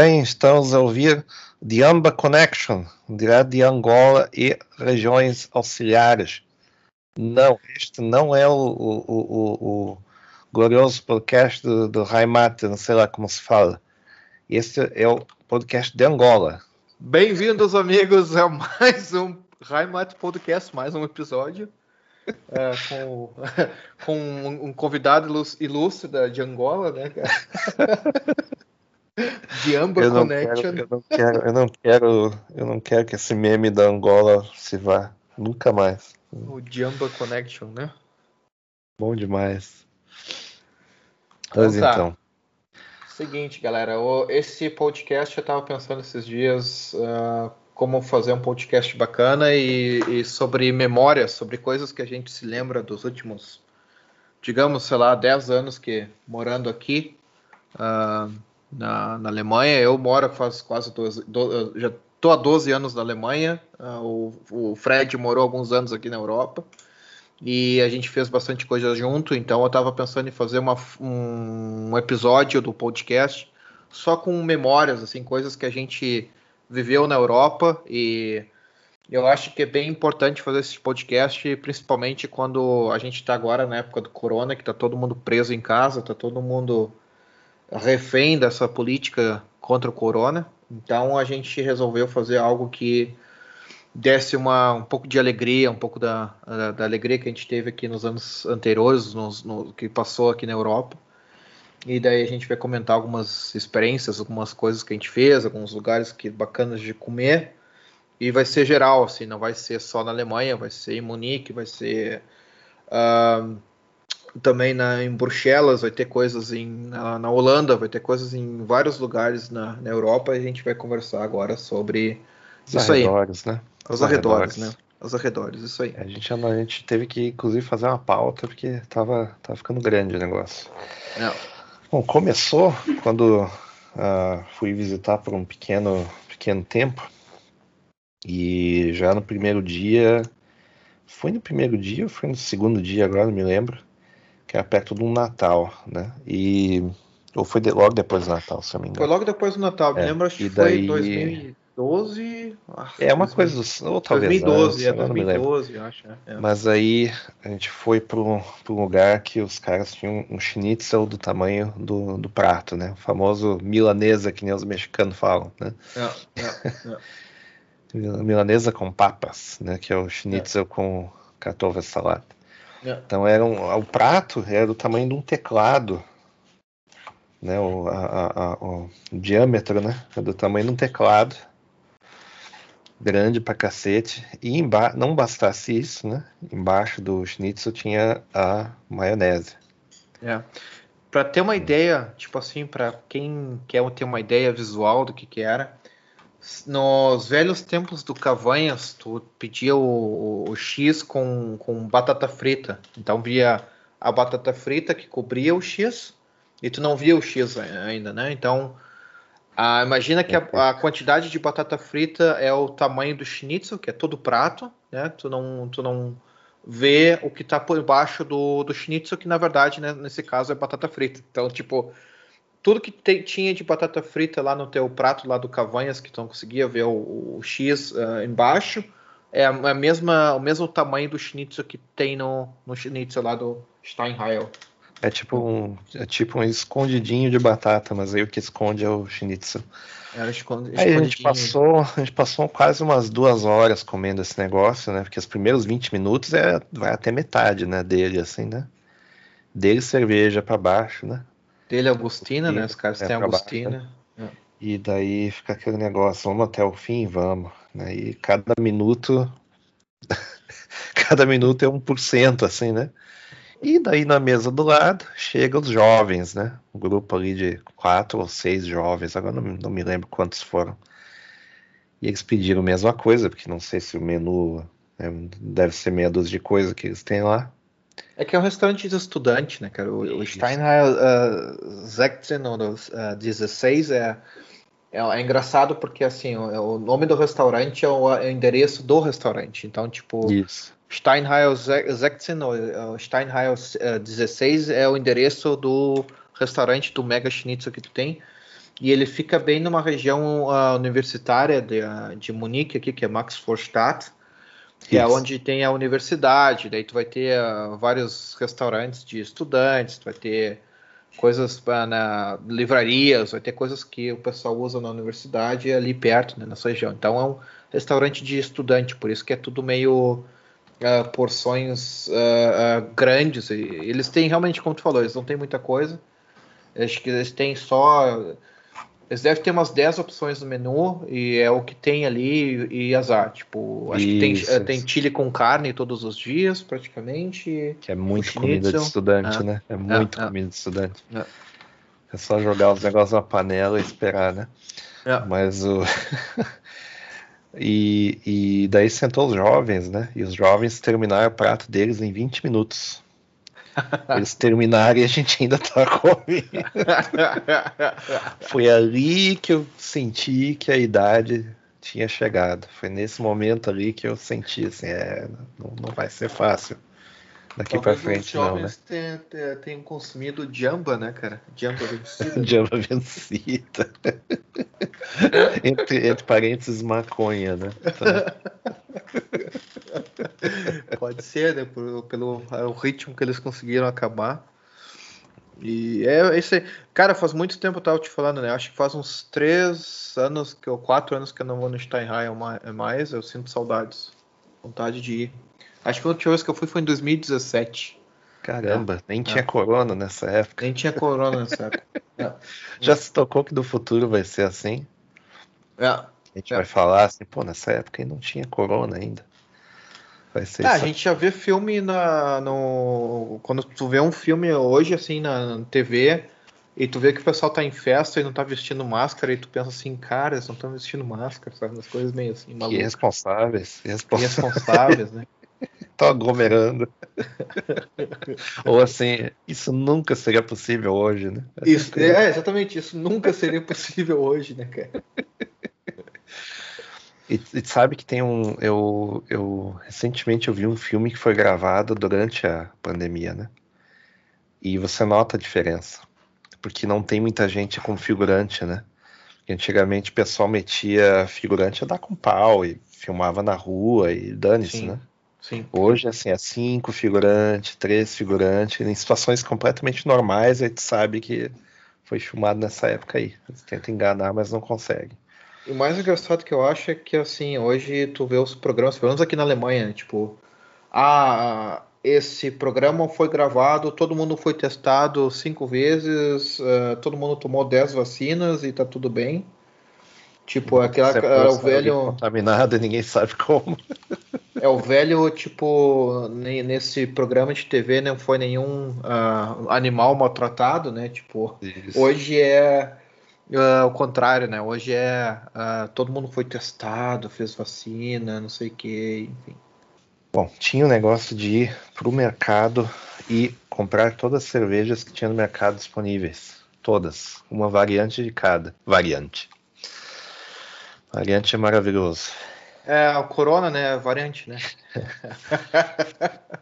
bem, estamos a ouvir The Amba Connection, direto de Angola e regiões auxiliares. Não, este não é o, o, o, o glorioso podcast do, do não sei lá como se fala. Este é o podcast de Angola. Bem-vindos, amigos, a mais um Raimat Podcast, mais um episódio. é, com, com um, um convidado ilus- ilustre da, de Angola, né, cara? De Amba Eu Connection. quero, eu, não quero, eu, não quero, eu não quero que esse meme da Angola se vá. Nunca mais. O Jamba Connection, né? Bom demais. Pois Então tá. então. Seguinte, galera, esse podcast eu tava pensando esses dias ah, como fazer um podcast bacana e, e sobre memórias, sobre coisas que a gente se lembra dos últimos, digamos, sei lá, 10 anos que morando aqui ah, na, na Alemanha. Eu moro faz quase 12, do- já tô há 12 anos na Alemanha. ah, o, o Fred morou alguns anos aqui na Europa e a gente fez bastante coisa junto, então eu estava pensando em fazer uma, um, um episódio do podcast só com memórias, assim, coisas que a gente viveu na Europa e eu acho que é bem importante fazer esse podcast, principalmente quando a gente está agora na época do corona, que está todo mundo preso em casa, está todo mundo refém dessa política contra o corona. Então a gente resolveu fazer algo que desse uma, um pouco de alegria, um pouco da, da, da alegria que a gente teve aqui nos anos anteriores, nos, no, que passou aqui na Europa. E daí a gente vai comentar algumas experiências, algumas coisas que a gente fez, alguns lugares que bacanas de comer. E vai ser geral, assim, não vai ser só na Alemanha, vai ser em Munique, vai ser ah, também na, em Bruxelas, vai ter coisas em, na, na Holanda, vai ter coisas em vários lugares na, na Europa. E a gente vai conversar agora sobre Os isso aí. arredores, né? Os arredores, né? Os arredores, isso aí. A gente, a gente teve que, inclusive, fazer uma pauta porque tava, tava ficando grande o negócio. Não. Bom, começou quando ah, fui visitar por um pequeno, pequeno tempo. E já no primeiro dia. Foi no primeiro dia ou foi no segundo dia, agora não me lembro. Que era perto do Natal, né? E. Ou foi de- logo depois do Natal, se eu me Foi engano. logo depois do Natal, me É, lembro, acho que e foi daí- 2012. ah, É uma 2000, coisa do. Ou talvez. 2012, antes, é eu não me lembro. 2012, eu acho. né? É. Mas aí a gente foi para um lugar que os caras tinham um schnitzel do tamanho do, do prato, né? O famoso milanesa, que nem os mexicanos falam, né? É, é, é. Milanesa com papas, né? Que é o schnitzel com catovas salada. É. Então era um, o prato era do tamanho de um teclado, né? O, a- a- o diâmetro, né? É do tamanho de um teclado. Grande pra cacete. E não bastasse isso, né? Embaixo do schnitzel tinha a maionese. É. Pra ter uma ideia, tipo assim, pra quem quer ter uma ideia visual do que que era, nos velhos tempos do Cavanhas, tu pedia o, o- X com, com batata frita. Então via a batata frita que cobria o X e tu não via o X a- ainda, né? Então, ah, imagina que a, a quantidade de batata frita é o tamanho do schnitzel, que é todo prato, né? Tu não, tu não vê o que tá por baixo do, do schnitzel, que na verdade, né, nesse caso, é batata frita. Então, tipo, tudo que te- tinha de batata frita lá no teu prato lá do Cavanhas, que tu não conseguia ver o, o X ah, embaixo, é a, a mesma, o mesmo tamanho do schnitzel que tem no, no schnitzel lá do Steinheil. É tipo um, é tipo um escondidinho de batata, mas aí o que esconde é o schnitzel. Era esconde, Aí a gente passou, a gente passou quase umas duas horas comendo esse negócio, né? Porque os primeiros 20 minutos é, vai até metade, né, dele, assim, né? Dele cerveja pra baixo, né? Dele é Agostina, né? Os caras É, têm pra baixo, Agostina. E daí fica aquele negócio, vamos até o fim, vamos. Né? E cada minuto, cada minuto é 1%, assim, né? E daí na mesa do lado chegam os jovens, né? Um grupo ali de quatro ou seis jovens, agora não, não me lembro quantos foram. E eles pediram a mesma coisa, porque não sei se o menu né, deve ser meia dúzia de coisa que eles têm lá. É que é um restaurante de estudante, né, cara? O, o. Steinheil uh, 16 ou uh, 16 é, é, é engraçado porque, assim, o, o nome do restaurante é o, é o endereço do restaurante. Então, tipo, Isso. Steinheil 16 ou Steinheil uh, 16 é o endereço do restaurante do Mega Schnitzel que tu tem. E ele fica bem numa região uh, universitária de, uh, de Munique, aqui, que é Max Vorstadt, que é Isso. onde tem a universidade. Daí tu vai ter uh, vários restaurantes de estudantes, tu vai ter coisas pra- na livrarias, vai ter coisas que o pessoal usa na universidade ali perto, né, nessa região. Então é um restaurante de estudante, por isso que é tudo meio ah, porções grandes. Eles têm realmente, como tu falou, eles não têm muita coisa. Acho que eles têm só. Eles devem ter umas 10 opções no menu e é o que tem ali e, azar. Tipo, acho que tem, Isso, eh, tem isso. chile com carne todos os dias, praticamente. Que é muito comida de estudante, É. né? É muito é. comida de estudante. É. É só jogar os negócios na panela e esperar, né? É. Mas o. e, e daí sentou os jovens, né? E os jovens terminaram o prato deles em 20 minutos. Eles terminaram e a gente ainda tá comendo. Foi ali que eu senti que a idade tinha chegado. Foi nesse momento ali que eu senti assim, é, não, não vai ser fácil daqui pra Talvez frente, os não, né? jovens tenham, tenham- tenham consumido jamba, né, cara? Jamba vencida. Jamba vencida. entre, entre parênteses, maconha, né? Tá. Pode ser, né? por- pelo é, o ritmo que eles conseguiram acabar. E é isso aí. Cara, faz muito tempo eu tava te falando, né? Acho que faz uns três anos, que, ou quatro anos que eu não vou no Steinheim ma- é mais. Eu sinto saudades. Vontade de ir. Acho que a última vez que eu fui foi em 2017. Caramba, nem tinha corona nessa época. Nem tinha corona nessa época. É. Já se tocou que do futuro vai ser assim? É. A gente É. vai falar assim, pô, nessa época aí não tinha corona ainda. Vai ser Ah, a gente já vê filme na, no. Quando tu vê um filme hoje, assim, na, na TV, e tu vê que o pessoal tá em festa e não tá vestindo máscara, e tu pensa assim, cara, eles não estão vestindo máscara, sabe? Umas coisas meio assim, malucas. irresponsáveis. irresponsáveis. Irresponsáveis, né? Estão aglomerando. Ou assim, isso nunca seria possível hoje, né? Isso, é, exatamente, isso nunca seria possível hoje, né, cara? E, e sabe que tem um. Eu, eu recentemente eu vi um filme que foi gravado durante a pandemia, né? E você nota a diferença. Porque não tem muita gente com figurante, né? Porque antigamente o pessoal metia figurante a dar com pau e filmava na rua e dane-se, né? Sim. Hoje, assim, é cinco figurantes, três figurantes, em situações completamente normais, a gente sabe que foi filmado nessa época aí. Eles tentam enganar, mas não conseguem. E o mais engraçado que eu acho é que, assim, hoje tu vê os programas, pelo menos aqui na Alemanha, né, tipo, ah, esse programa foi gravado, todo mundo foi testado cinco vezes, ah, todo mundo tomou 10 vacinas e tá tudo bem. Tipo, aquela, Você é o velho, contaminado e ninguém sabe como. é o velho, tipo, ne- nesse programa de TV não foi nenhum ah, animal maltratado, né, tipo, Isso. Hoje é ah, o contrário, né? Hoje é ah, todo mundo foi testado, fez vacina, não sei o que, enfim. Bom, tinha o negócio de ir pro mercado e comprar todas as cervejas que tinha no mercado disponíveis. Todas. Uma variante de cada. Variante. Variante é maravilhoso. É, o corona, né? Variante, né?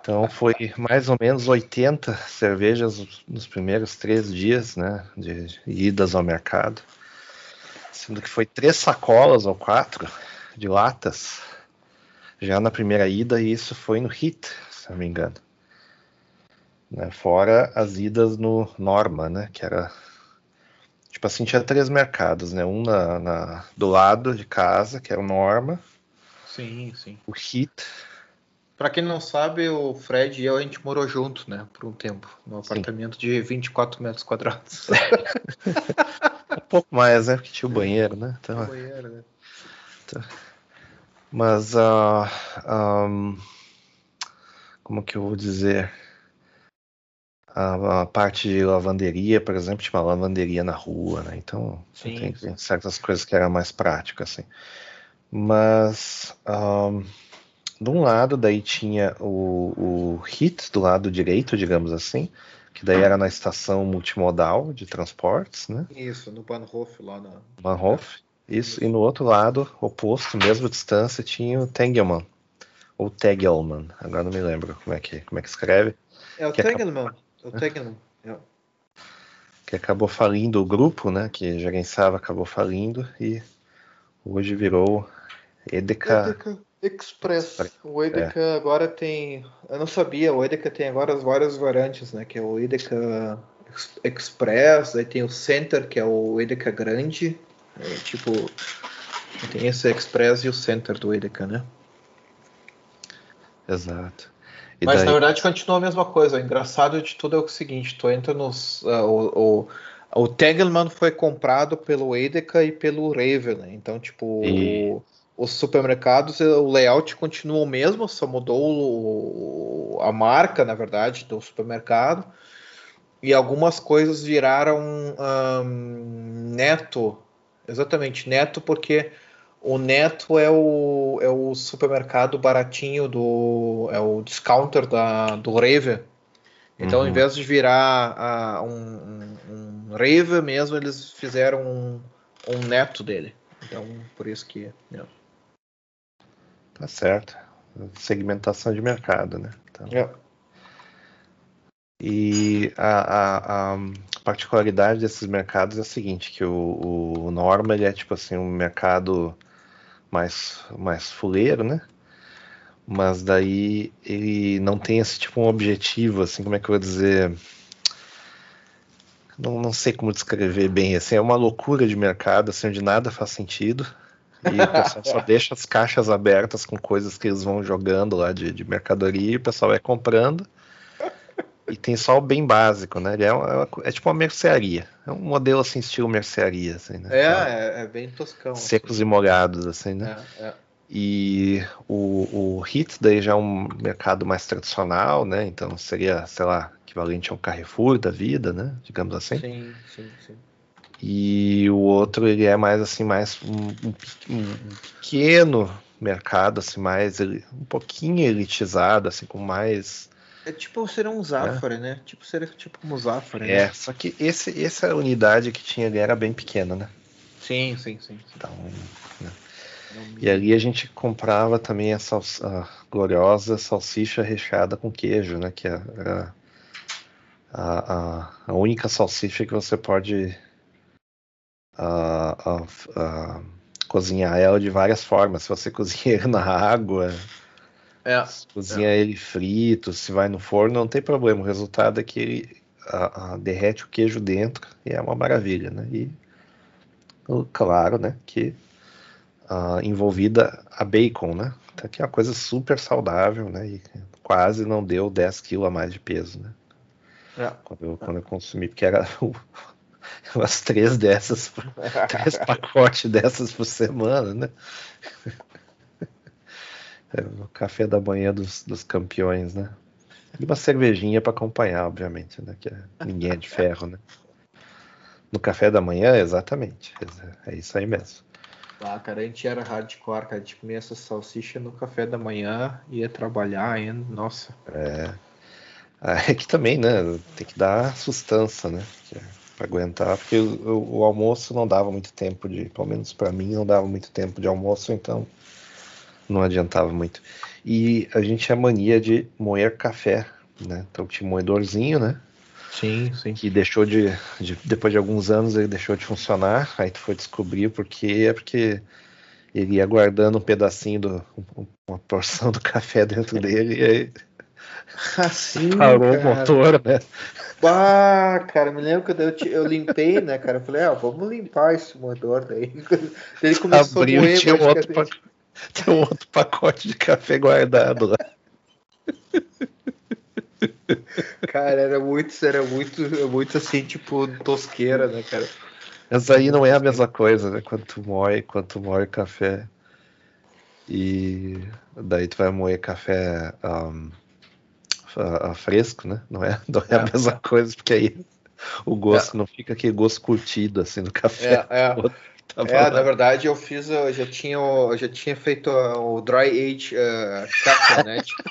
Então foi mais ou menos 80 cervejas nos primeiros três dias, né? De idas ao mercado. Sendo que foi três sacolas ou quatro de latas já na primeira ida, e isso foi no HIT, se não me engano. Né? Fora as idas no Norma, né? Que era tipo assim, tinha três mercados, né? Um na, na do lado de casa, que era o Norma. Sim, sim. O Hit. Para quem não sabe, o Fred e eu a gente morou junto, né? Por um tempo, num apartamento de 24 metros quadrados. um pouco mais, né? Porque tinha o banheiro, né? Então, o banheiro, né? Então, mas uh, um, como que eu vou dizer? A, a, parte de lavanderia, por exemplo, tinha uma lavanderia na rua, né? Então sim, tem sim. certas coisas que eram mais práticas, assim. Mas um, de um lado daí tinha o, o HIT do lado direito, digamos assim, que daí era na estação multimodal de transportes, né? Isso, no Bahnhof lá na. Bahnhof. Isso, e no outro lado, oposto, mesma distância, tinha o Tengelmann. Ou Tegelman, agora não me lembro como é que, como é que escreve. É o Tegelman. É o Tegelman. É. Que acabou falindo o grupo, né? Que gerenciava, acabou falindo e hoje virou Edeka. Edeka Express. O Edeka é. agora tem. Eu não sabia, o Edeka tem agora as várias variantes, né? Que é o Edeka Express, aí tem o Center, que é o Edeka grande. É, tipo, tem esse Express e o Center do Edeka, né? Exato. E Mas daí... na verdade continua a mesma coisa. O engraçado de tudo é o seguinte: tu entra nos. Uh, o, o, o Tegelman foi comprado pelo Edeka e pelo Raven, né? Então, tipo, e... os supermercados, o layout continua o mesmo, só mudou o, a marca, na verdade, do supermercado. E algumas coisas viraram um, neto Exatamente, Neto, porque o Neto é o, é o supermercado baratinho do. é o discounter da, do Reve. Então, uhum. ao invés de virar uh, um, um, um mesmo, eles fizeram um, um neto dele. Então, por isso que. Yeah. Tá certo. Segmentação de mercado, né? Então... Yeah. E a, a, a, particularidade desses mercados é a seguinte, que o, o Norma ele é tipo assim um mercado mais, mais fuleiro, né? Mas daí ele não tem esse tipo um objetivo, assim, como é que eu vou dizer? Não, não sei como descrever bem, assim, é uma loucura de mercado, assim, onde nada faz sentido. E o pessoal só deixa as caixas abertas com coisas que eles vão jogando lá de, de mercadoria e o pessoal vai comprando e tem só o bem básico, né? Ele é, é, é, tipo uma mercearia. É um modelo assim, estilo mercearia, assim, né? É, é, é, bem toscão. Secos assim. e molhados, assim, né? É, é. E o, o HIT daí já é um mercado mais tradicional, né? Então seria, sei lá, equivalente a um Carrefour da vida, né? Digamos assim. Sim, sim, sim. E o outro ele é mais assim, mais um, um, um pequeno mercado, assim, mais um pouquinho elitizado, assim, com mais é tipo ser um Zafari, é. né? Tipo ser tipo como Zafari. É, né? só que esse, essa unidade que tinha ali era bem pequena, né? Sim, sim, sim. Então, né? E ali a gente comprava também a, sal, a, gloriosa salsicha recheada com queijo, né? Que era a, a, a única salsicha que você pode cozinhar ela de várias formas. Se você cozinha na água, é. Cozinha é. ele frito, se vai no forno, não tem problema. O resultado é que ele a, a, derrete o queijo dentro e é uma maravilha, né? E claro, né, que a, envolvida a bacon, né? Então, que é uma coisa super saudável, né? E quase não deu 10 quilos a mais de peso, né? É. Quando, eu, quando eu consumi, porque era umas três dessas, três pacotes dessas por semana, né? É o café da manhã dos, dos campeões, né? E uma cervejinha para acompanhar, obviamente, né? Que é, ninguém é de ferro, né? No café da manhã, exatamente. É isso aí mesmo. Ah, cara, a gente era hardcore, cara. A gente comia essa salsicha no café da manhã, ia trabalhar ainda, nossa. É. Ah, é que também, né? Tem que dar sustância, né? É para aguentar, porque o, o, almoço não dava muito tempo de, pelo menos para mim, não dava muito tempo de almoço, então não adiantava muito. E a gente tinha mania de moer café, né? Então tinha um moedorzinho, né? Sim, sim. Que deixou de, de, Depois de alguns anos ele deixou de funcionar. Aí tu foi descobrir porque é porque ele ia guardando um pedacinho do. uma porção do café dentro dele e aí Assim, Parou o cara. motor, né? Bah, cara, me lembro quando eu, te- eu limpei, né, cara? Eu falei, ah, vamos limpar esse motor daí. Ele começou Abriu a e moer tinha um outro, tinha um outro pacote de café guardado lá. Cara, era muito, era muito, muito assim, tipo, tosqueira, né, cara? Mas aí não é a mesma coisa, né? Quando tu moe, quando tu moe café e daí tu vai moer café ahm, fa- fresco, né? Não é, não é a É. mesma coisa, porque aí o gosto não fica aquele gosto curtido assim no café. É, é. Tava É, na verdade eu fiz, eu já tinha, eu já tinha feito o dry age uh, café, né? Tipo,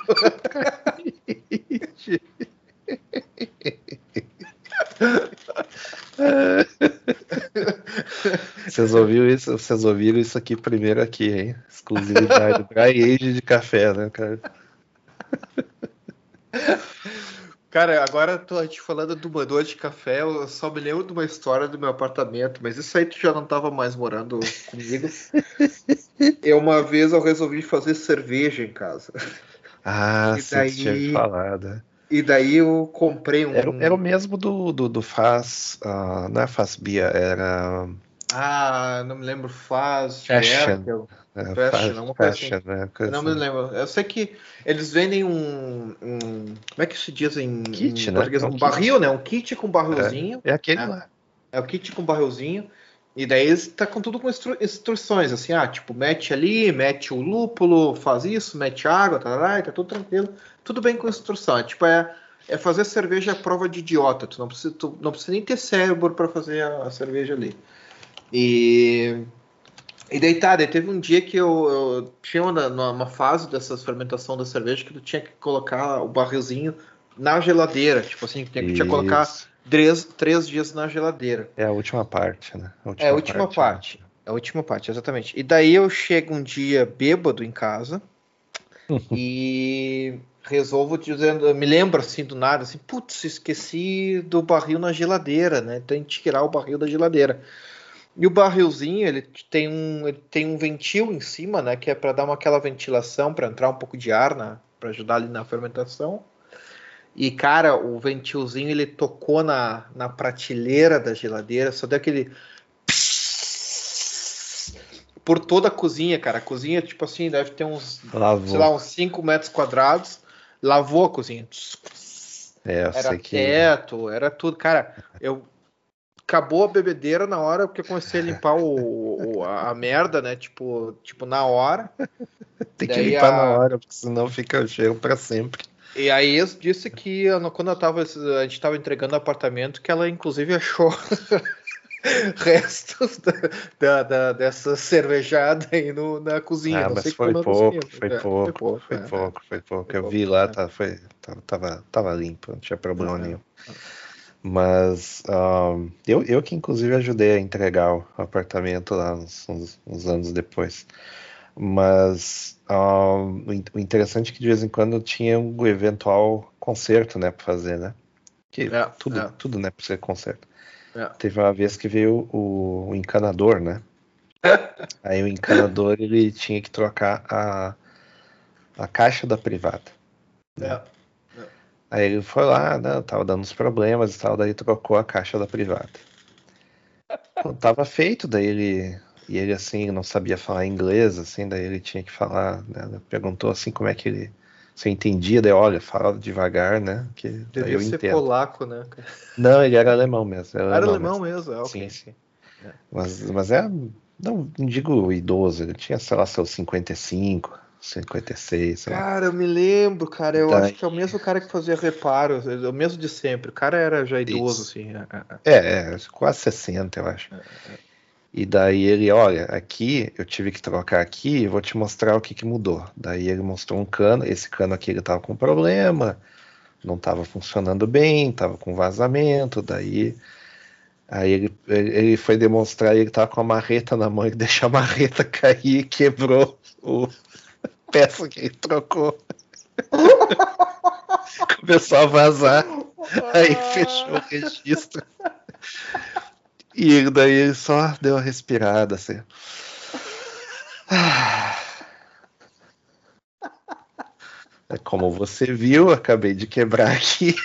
Vocês ouviram isso? Vocês ouviram isso aqui primeiro aqui, hein? Exclusividade dry age de café, né, cara? Cara, agora tô te falando do moedor de café, eu só me lembro de uma história do meu apartamento, mas isso aí tu já não tava mais morando comigo. Eu uma vez eu resolvi fazer cerveja em casa. Ah, E sim, daí- tinha falado. né? E daí eu comprei um. Era, era o mesmo do, do, do Faz. ah, não é Faz Bia, era. Ah, não me lembro, faz. Fashion. É, Fashion, Faz- alguma coisa fashion, né? Eu Coisa não me assim. lembro. Eu sei que eles vendem um. um- como é que se diz em, Kit, em né? português? É um Um barril, né? Um kit com barrilzinho. É aquele É. lá. É o kit com barrilzinho. E daí está com tudo com instru- instruções, assim, ah, tipo, mete ali, mete o lúpulo, faz isso, mete água, tá, tá, tá tudo tranquilo. Tudo bem com instrução. É, tipo, é, é fazer cerveja à prova de idiota. Tu não precisa, tu não precisa nem ter cérebro para fazer a, a cerveja ali. E. E daí tá, daí teve um dia que eu, eu tinha uma, uma fase dessas fermentação da cerveja que tu tinha que colocar o barrilzinho na geladeira. Tipo assim, tinha que tinha colocar três, três dias na geladeira. É a última parte, né? É a última parte. É a última parte, exatamente. E daí eu chego um dia bêbado em casa e resolvo dizendo, me lembro assim do nada, assim, putz, esqueci do barril na geladeira, né? Tem que tirar o barril da geladeira. E o barrilzinho, ele tem um, ele tem um ventil em cima, né? Que é para dar uma, aquela ventilação, para entrar um pouco de ar, na, para ajudar ali na fermentação. E, cara, o ventilzinho ele tocou na, na prateleira da geladeira, só deu aquele. Por toda a cozinha, cara. A cozinha, tipo assim, deve ter uns, Lavou. sei lá, uns 5 metros quadrados. Lavou a cozinha. É, Era sei que. teto, era tudo. Cara, eu. Acabou a bebedeira na hora porque eu comecei a limpar o, o- a, a merda, né? Tipo, tipo, na hora. Tem que daí limpar a- na hora, porque senão fica o cheiro pra sempre. E a ex disse que eu- quando eu tava, a gente tava entregando o apartamento, que ela inclusive achou restos da, da- da- dessa cervejada aí no, na cozinha. Ah, mas sei foi pouco, eu foi É, pouco, foi é. pouco, foi pouco. Foi Eu pouco, vi lá, é. tá, foi, tava, tava, tava limpo, não tinha problema É. nenhum. Mas ahn, eu, eu que inclusive ajudei a entregar o apartamento lá uns, uns- uns anos depois. Mas ahn, o in- o interessante é que de vez em quando tinha um eventual concerto, né, pra fazer, né? Que É, tudo, é. tudo, né, pra ser concerto. É. Teve uma vez que veio o, o encanador, né? Aí o encanador ele tinha que trocar a, a caixa da privada. É. Aí ele foi lá, né, tava dando uns problemas e tal, daí trocou a caixa da privada. Pô, tava feito, daí ele. E ele assim, não sabia falar inglês, assim, daí ele tinha que falar, né? Perguntou assim como é que ele. Se eu entendia, daí olha, fala devagar, né? Que Devia eu ser entendo. polaco, né? Não, ele era alemão mesmo. Era, Era alemão alemão mesmo, é. Sim, sim. Mas, mas é. Não, não digo idoso, ele tinha, sei lá, seus 55, 56, sei. Cara, eu me lembro, cara. Eu Daí- acho que é o mesmo cara que fazia reparos, é o mesmo de sempre. O cara era já idoso, Isso. assim. é, é, é. É, é, quase 60, eu acho. E daí ele, olha, aqui eu tive que trocar aqui, vou te mostrar o que que mudou. Daí ele mostrou um cano, esse cano aqui ele tava com problema, não tava funcionando bem, tava com vazamento, daí aí ele, ele foi demonstrar, ele tava com a marreta na mão, ele deixou a marreta cair e quebrou o peça que ele trocou. Começou a vazar. Aí fechou o registro. E daí ele só deu uma respirada assim. É como você viu, acabei de quebrar aqui.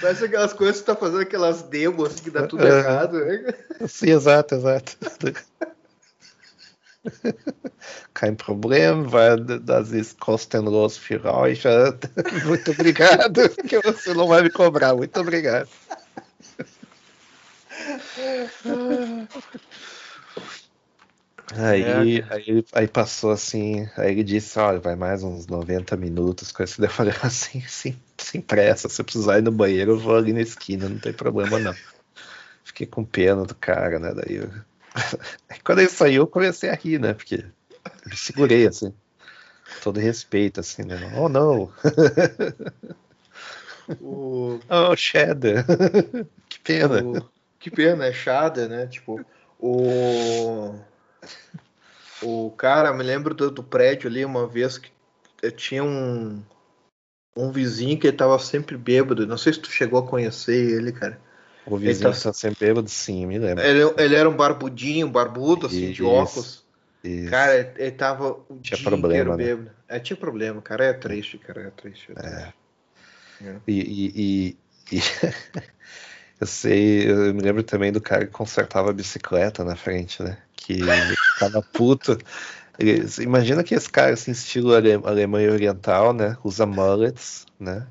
Parece aquelas coisas que você tá fazendo aquelas demos que dá tudo errado. Né? Sim, exato, exato. Kein Problem, weil das ist kostenlos für euch. Muito obrigado, que você não vai me cobrar. Muito obrigado. Aí, é. aí, aí passou assim, aí ele disse, olha, vai mais uns 90 minutos com esse. Eu falei assim, sem, sem pressa, se eu precisar ir no banheiro, eu vou ali na esquina, não tem problema não. Fiquei com pena do cara, né? Daí eu... quando ele saiu, eu comecei a rir, né? Porque eu segurei assim. Todo respeito, assim, né? Oh não! o... Oh, Shadow! que pena! O... Que pena, é Shadow, né? Tipo, o o cara, me lembro do, do, prédio ali uma vez que tinha um, um vizinho que ele tava sempre bêbado. Não sei se tu chegou a conhecer ele, cara. O vizinho ele tá sempre bêbado, sim, me lembro. Ele, ele era um barbudinho, barbudo, assim, isso, de óculos. Isso. Cara, ele, tava o tinha dia problema, né? bêbado. É, tinha problema, cara. É triste, cara. É triste. É. é. é. E, e, e, e... eu sei, eu me lembro também do cara que consertava a bicicleta na frente, né? que tava puto. imagina que esse cara, assim, estilo ale, Alemanha Oriental, né? Usa mullets, né?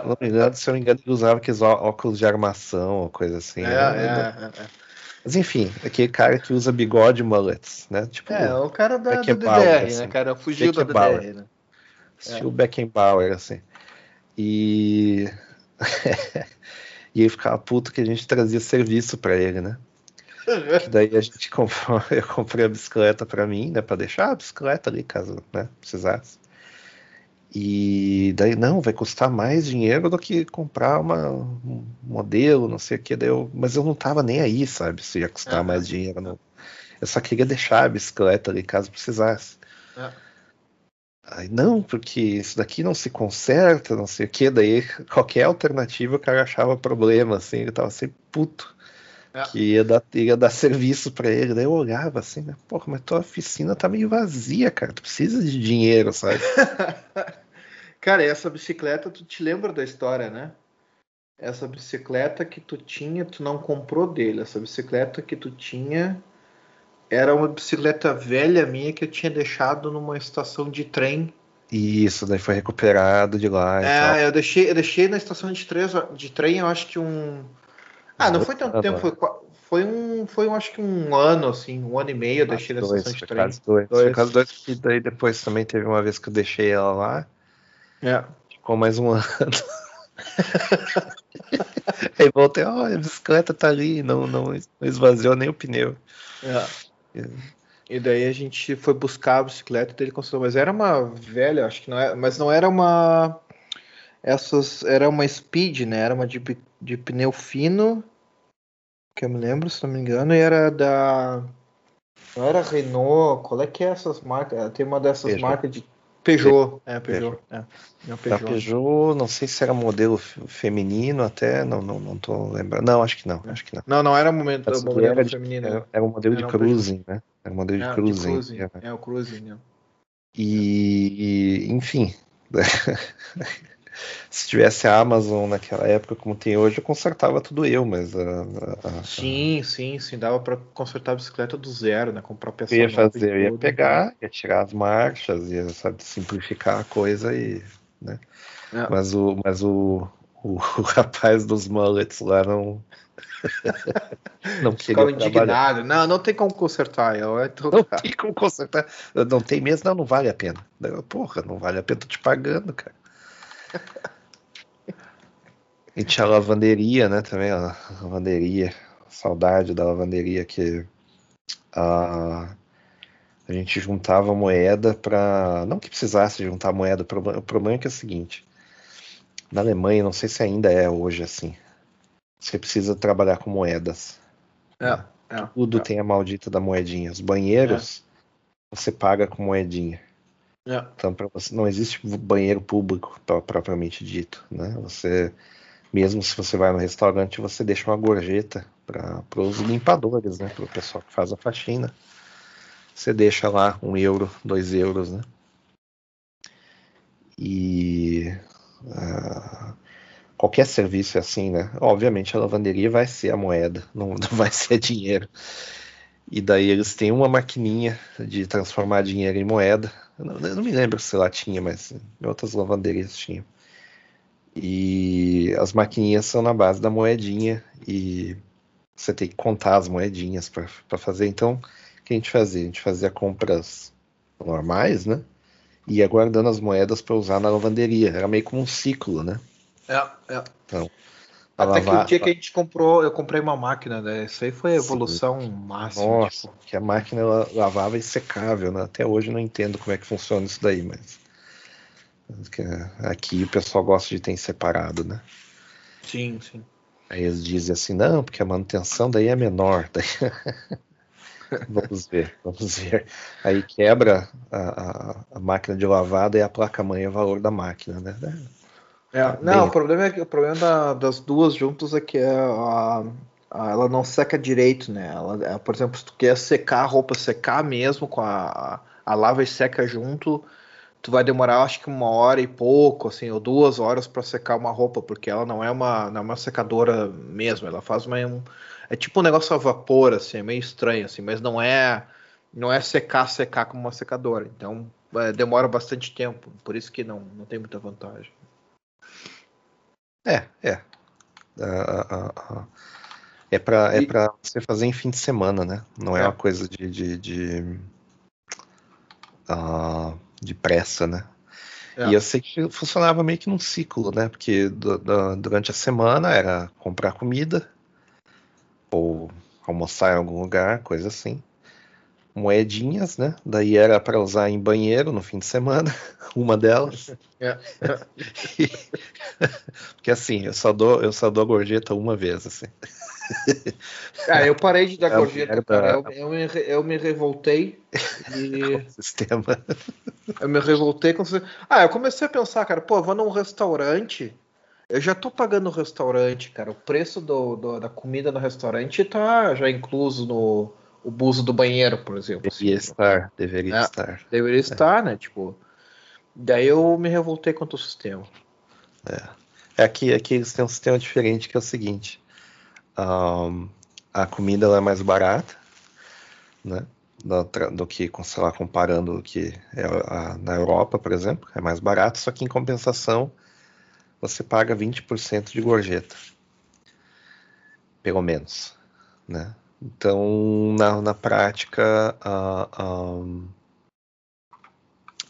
Não me engano, se eu não me engano, ele usava aqueles óculos de armação ou coisa assim. É, né? é, é, Mas enfim, aquele cara que usa bigode mullets, né? Tipo, é, o cara da, do DDR, né, assim. né, cara? Fugiu da DDR, né? Estilo é. Beckenbauer, assim. E... e ele ficava puto que a gente trazia serviço para ele, né? Que daí a gente comprou, eu comprei a bicicleta para mim, né, para deixar a bicicleta ali caso, né, precisasse. E daí não, vai custar mais dinheiro do que comprar uma, um modelo, não sei o que. Daí eu, mas eu não tava nem aí, sabe, se ia custar uhum. mais dinheiro. Não. Eu só queria deixar a bicicleta ali caso precisasse. Uhum. Aí, não, porque isso daqui não se conserta, não sei o que. Daí qualquer alternativa o cara achava problema, assim, ele tava sempre puto. É. Que ia dar, ia dar serviço para ele. Daí eu olhava assim, né? Porra, mas tua oficina tá meio vazia, cara. Tu precisa de dinheiro, sabe? cara, essa bicicleta, tu te lembra da história, né? Essa bicicleta que tu tinha, tu não comprou dele. Essa bicicleta que tu tinha era uma bicicleta velha minha que eu tinha deixado numa estação de trem. Isso, daí foi recuperado de lá. É, eu deixei, eu deixei na estação de, trem, de trem, eu acho que um ah, não foi tanto tempo, foi, foi um, foi um, acho que um ano, assim, um ano e meio eu deixei na sessão de trem. Dois. dois. Foi caso dois, porque daí depois também teve uma vez que eu deixei ela lá. É. Ficou mais um ano. Aí voltei, olha, a bicicleta tá ali, não, não esvaziou nem o pneu. É. E daí a gente foi buscar a bicicleta dele consertou, mas era uma velha, acho que não era, mas não era uma essas era uma speed, né? Era uma de, de pneu fino que eu me lembro, se não me engano, e era da. Não era Renault, qual é que é essas marcas? Tem uma dessas Peugeot. marcas de Peugeot. É, Peugeot. É, é Peugeot. Da Peugeot, não sei se era modelo feminino até, não, não, não tô lembrando. Não, acho que não, acho que não. Não, não era o momento do modelo era feminino. Era, era um modelo era de cruising, né? Era um modelo de é, cruising. De cruising. É, é o cruising, né? E, enfim. se tivesse a Amazon naquela época como tem hoje, eu consertava tudo eu, mas a, a, sim, sim, sim, dava para consertar a bicicleta do zero, né? Comprar peça eu ia fazer, eu ia pegar, ia tirar as marchas, ia sabe, simplificar a coisa e, né? É. Mas o, mas o, o, o, rapaz dos mullets lá não não Ficava indignado. Não, não tem como consertar. Eu, não tem como consertar. Não tem mesmo, não, não vale a pena. Porra, não vale a pena, tô te pagando, cara. E tinha a lavanderia, né? Também a lavanderia. Saudade da lavanderia que a, a gente juntava moeda para. Não que precisasse juntar moeda, o problema é que é o seguinte: na Alemanha, não sei se ainda é hoje assim, você precisa trabalhar com moedas. É, é, Tudo é. tem a maldita da moedinha. Os banheiros, é. você paga com moedinha. É. Então, você, não existe banheiro público propriamente dito, né? Você, mesmo se você vai no restaurante, você deixa uma gorjeta para os limpadores, né? Para o pessoal que faz a faxina. você deixa lá um euro, dois euros, né? E uh, qualquer serviço é assim, né? Obviamente a lavanderia vai ser a moeda, não, não vai ser dinheiro. E daí eles têm uma maquininha de transformar dinheiro em moeda. Eu não, eu não me lembro se lá tinha, mas em outras lavanderias tinham. E as maquininhas são na base da moedinha e você tem que contar as moedinhas para fazer. Então, o que a gente fazia? A gente fazia compras normais, né? E ia guardando as moedas para usar na lavanderia. Era meio como um ciclo, né? É, é. Então, até lavar, que o dia que a gente comprou, eu comprei uma máquina, né? Isso aí foi a evolução Sim. máxima. Nossa, tipo. que a máquina lavava e secável, né? Até hoje eu não entendo como é que funciona isso daí, mas aqui o pessoal gosta de ter separado, né? Sim, sim. Aí eles dizem assim, não, porque a manutenção daí é menor. Daí... vamos ver, vamos ver. Aí quebra a, a, a máquina de lavada e a placa-mãe é o valor da máquina, né? É, não, Bem... o problema é que o problema da, das duas juntas é que é a, a, ela não seca direito, né? Ela, é, por exemplo, se tu quer secar a roupa, secar mesmo com a, a lava e seca junto, tu vai demorar acho que uma hora e pouco, assim, ou duas horas para secar uma roupa, porque ela não é uma, não é uma secadora mesmo, ela faz uma, um, é tipo um negócio a vapor, assim, é meio estranho, assim, mas não é, não é secar, secar como uma secadora, então é, demora bastante tempo, por isso que não, não tem muita vantagem. É, é. Uh, uh, uh, é para é para você fazer em fim de semana, né? Não é, é uma coisa de, de, de uh, de pressa, né? É. E eu sei que funcionava meio que num ciclo, né? Porque do, do, durante a semana era comprar comida ou almoçar em algum lugar, coisa assim. Moedinhas, né? Daí era para usar em banheiro no fim de semana, uma delas. É. Porque assim, eu só dou, eu só dou gorjeta uma vez, assim. Ah, eu parei de dar é gorjeta, cara. Eu, eu, me, eu me revoltei e. sistema. Eu me revoltei com. Ah, eu comecei a pensar, cara, pô, eu vou num restaurante. Eu já tô pagando o restaurante, cara. O preço do, do, da comida no restaurante tá já incluso no o buzo do banheiro, por exemplo. Deveria assim, estar, deveria é, estar. Deveria é. estar, né? Tipo. Daí eu me revoltei contra o sistema. É. É aqui, aqui eles têm um sistema diferente que é o seguinte um, a comida é mais barata, né? Do, do, que, sei lá, comparando o que é a, na Europa, por exemplo, é mais barato, só que em compensação você paga 20% de gorjeta. Pelo menos, né? Então, na, na prática, uh, uh,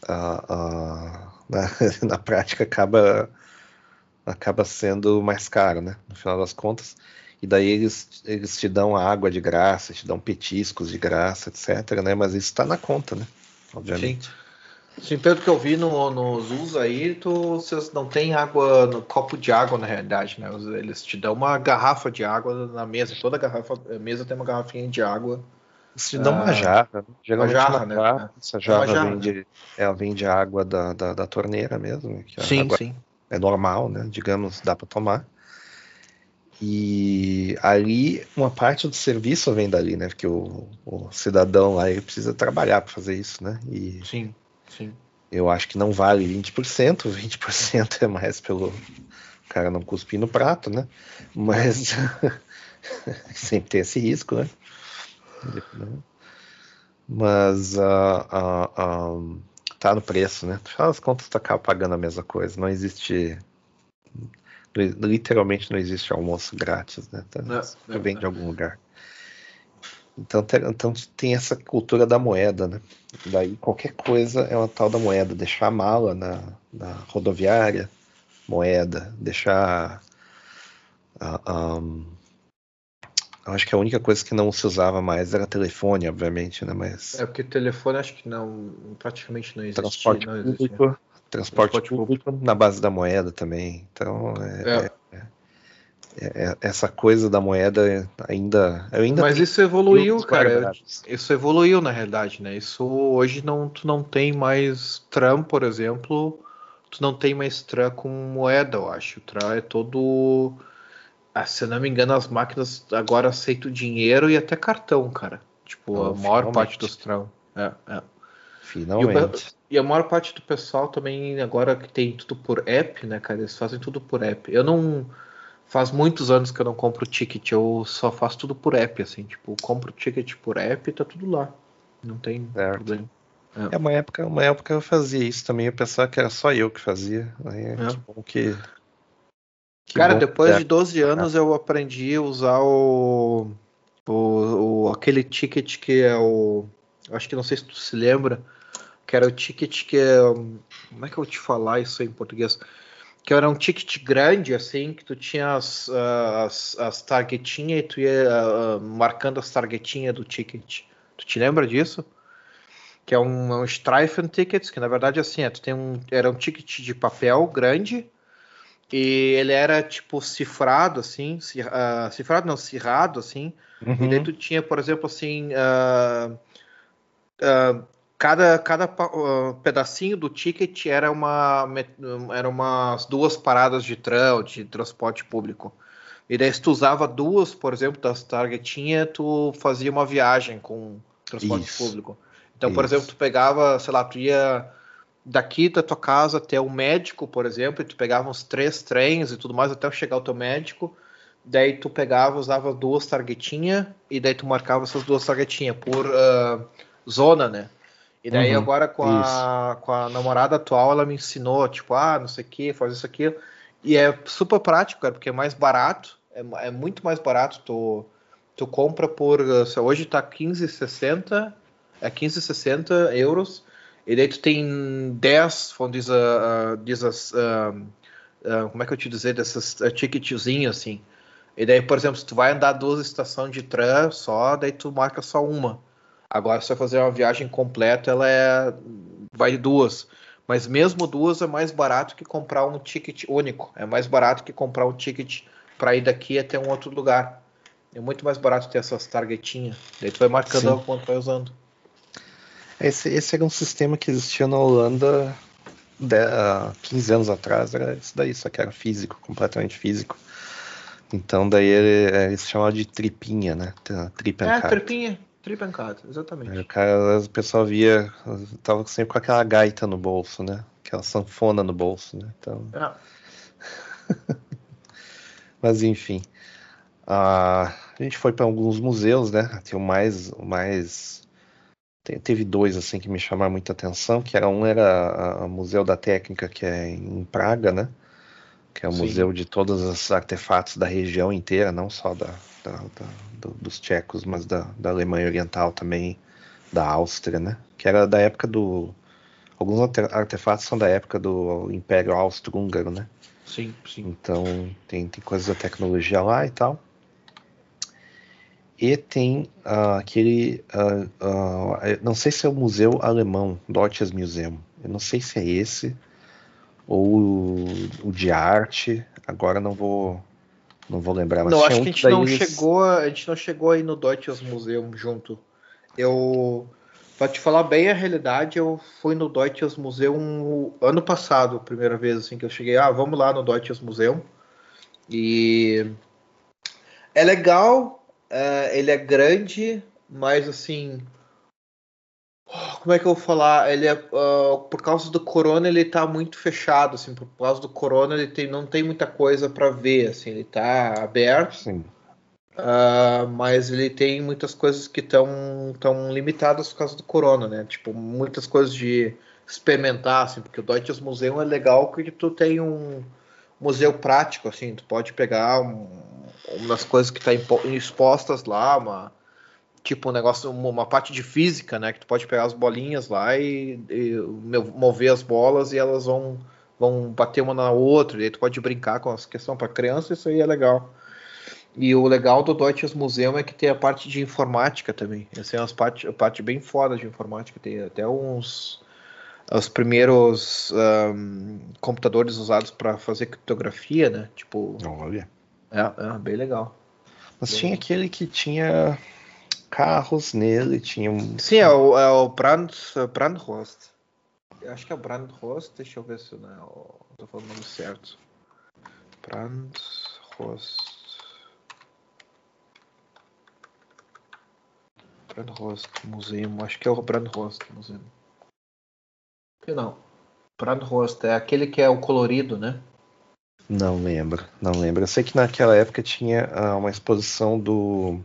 uh, na, na prática acaba acaba sendo mais caro, né? No final das contas. E daí eles, eles te dão água de graça, te dão petiscos de graça, etc. Né? Mas isso está na conta, né? Obviamente. Sim. Sim, pelo que eu vi no, nos usos aí, tu, vocês não tem água no copo de água na realidade, né? Eles te dão uma garrafa de água na mesa. Toda garrafa, mesa tem uma garrafinha de água. Eles te dão ah, uma jarra. Né? Geralmente uma jarra, né? Jarra, essa jarra, jarra vem, de, ela vem de água da, da, da torneira mesmo. sim, sim. É normal, né? Digamos, dá para tomar. E ali uma parte do serviço vem dali, né? Porque o, o cidadão lá ele precisa trabalhar para fazer isso, né? E sim, sim. Eu acho que não vale 20%, 20% é mais pelo cara não cuspir no prato, né? Mas sempre tem esse risco, né? Mas uh, uh, uh, tá no preço, né? Afinal das contas, tu acaba pagando a mesma coisa. Não existe literalmente não existe almoço grátis, né? Tá, não, vem de algum lugar. Então, então tem essa cultura da moeda, né? Daí qualquer coisa é uma tal da moeda. Deixar a mala na, na rodoviária, moeda. Deixar. Uh, um, acho que a única coisa que não se usava mais era telefone, obviamente, né? Mas. É porque telefone acho que não, praticamente não existe. Transporte não público Transporte, transporte público, público, na base da moeda também. Então, é, é. É, é essa coisa da moeda ainda. ainda Mas isso evoluiu, cara. Isso evoluiu na realidade, né? Isso hoje não, tu não tem mais tram, por exemplo. Tu não tem mais tram com moeda, eu acho. O tram é todo. Ah, se eu não me engano, as máquinas agora aceitam dinheiro e até cartão, cara. Tipo, a maior parte dos tram. é, é. Finalmente. E, e, a maior parte do pessoal também, agora que tem tudo por app, né, cara? Eles fazem tudo por app. Eu não. Faz muitos anos que eu não compro ticket, eu só faço tudo por app, assim. Tipo, compro ticket por app e tá tudo lá. Não tem certo. problema. É. é. uma época, uma época eu fazia isso também, eu pensava que era só eu que fazia. Aí é, que bom que. que Cara, bom depois é. de 12 anos eu aprendi a usar o, o, o, aquele ticket que é o. Acho que não sei se tu se lembra, que era o ticket que é. Como é que eu vou te falar isso em português? Que era um ticket grande, assim, que tu tinha as, as, as targetinhas e tu ia uh, marcando as targetinhas do ticket. Tu te lembra disso? que é um, um Streifen Tickets, que na verdade assim, é, tu tem um, era um ticket de papel grande e ele era tipo cifrado assim, uh, cifrado não, cirrado assim, uhum. e daí tu tinha, por exemplo, assim, uh, uh, cada, cada pedacinho do ticket era uma era umas duas paradas de tram, de transporte público. E daí se tu usava duas, por exemplo, das targetinha, tu fazia uma viagem com transporte Isso. público. Então, Isso. por exemplo, tu pegava, sei lá, tu ia daqui da tua casa até o médico, por exemplo, e tu pegava uns três trens e tudo mais até chegar ao teu médico. Daí tu pegava, usava duas targetinhas e daí tu marcava essas duas targetinhas por uh, zona, né? E daí uhum, agora com a, com a namorada atual, ela me ensinou, tipo, ah, não sei o que, faz isso aqui. E é super prático, cara, porque é mais barato, é, é muito mais barato. Tu, tu compra por, hoje tá 15,60 é 15,60 euros. E daí tu tem 10, vamos dizer, uh, como é que eu te dizer, dessas uh, ticketzinhos assim. E daí, por exemplo, se tu vai andar duas estações de tram só, daí tu marca só uma. Agora, se você fazer uma viagem completa, ela é vai duas. Mas mesmo duas é mais barato que comprar um ticket único. É mais barato que comprar um ticket para ir daqui até um outro lugar. É muito mais barato ter essas targetinhas. Daí tu vai marcando Sim. quanto vai usando. Esse, esse era um sistema que existia na Holanda de, uh, 15 anos atrás, era isso daí, só que era físico, completamente físico. Então daí ele, ele se chamava de tripinha, né? Trip é, tripinha, trip and card, exatamente. Aí o cara, o pessoal via, tava sempre com aquela gaita no bolso, né? Aquela sanfona no bolso, né? Então... É. Mas enfim. Uh, a gente foi para alguns museus, né? Tem o mais, o mais teve dois assim que me chamaram muita atenção, que era um era o Museu da Técnica, que é em Praga, né? Que é o Sim. museu de todos os artefatos da região inteira, não só da, da, da do, dos tchecos, mas da, da Alemanha Oriental também, da Áustria, né? Que era da época do alguns artefatos são da época do Império Austro-Húngaro, né? Sim, sim. Então tem, tem coisas da tecnologia lá e tal. E tem uh, aquele. Uh, uh, não sei se é o museu alemão, Deutsches Museum. Eu não sei se é esse ou o, de arte. Agora não vou. Não vou lembrar. não, acho que a gente não chegou. A gente não chegou aí no Deutsches Museum junto. Eu. Pra te falar bem a realidade, eu fui no Deutsches Museum ano passado, primeira vez assim que eu cheguei. Ah, vamos lá no Deutsches Museum. E é legal, Uh, ele é grande, mas assim. Como é que eu vou falar? Ele é, uh, por causa do corona, ele tá muito fechado, assim, por causa do corona, ele tem, não tem muita coisa para ver, assim, ele tá aberto. Sim. Uh, mas ele tem muitas coisas que estão tão limitadas por causa do corona, né? Tipo, muitas coisas de experimentar, assim, porque o Deutsches Museum é legal porque tu tem um museu prático, assim, tu pode pegar um, uma das coisas que está expostas lá, uma tipo um negócio, uma parte de física, né? Que tu pode pegar as bolinhas lá e, e mover as bolas e elas vão vão bater uma na outra, e aí tu pode brincar com as questões para criança, isso aí é legal. E o legal do Deutsches Museum é que tem a parte de informática também. Essa é uma parte, parte bem foda de informática. Tem até uns os primeiros um, computadores usados para fazer criptografia, né? Tipo. Olha. É, é bem legal. Mas bem tinha aquele que tinha carros nele, tinha um. Sim, é o, é o Brand, Brandhorst. Eu acho que é o Brandhorst, deixa eu ver se não é o. Tô falando o nome certo. Brandhorst. Brandhorst Museum, acho que é o Brandhorst Museum. Que não. Brandhorst é aquele que é o colorido, né? Não lembro, não lembro. Eu sei que naquela época tinha uh, uma exposição do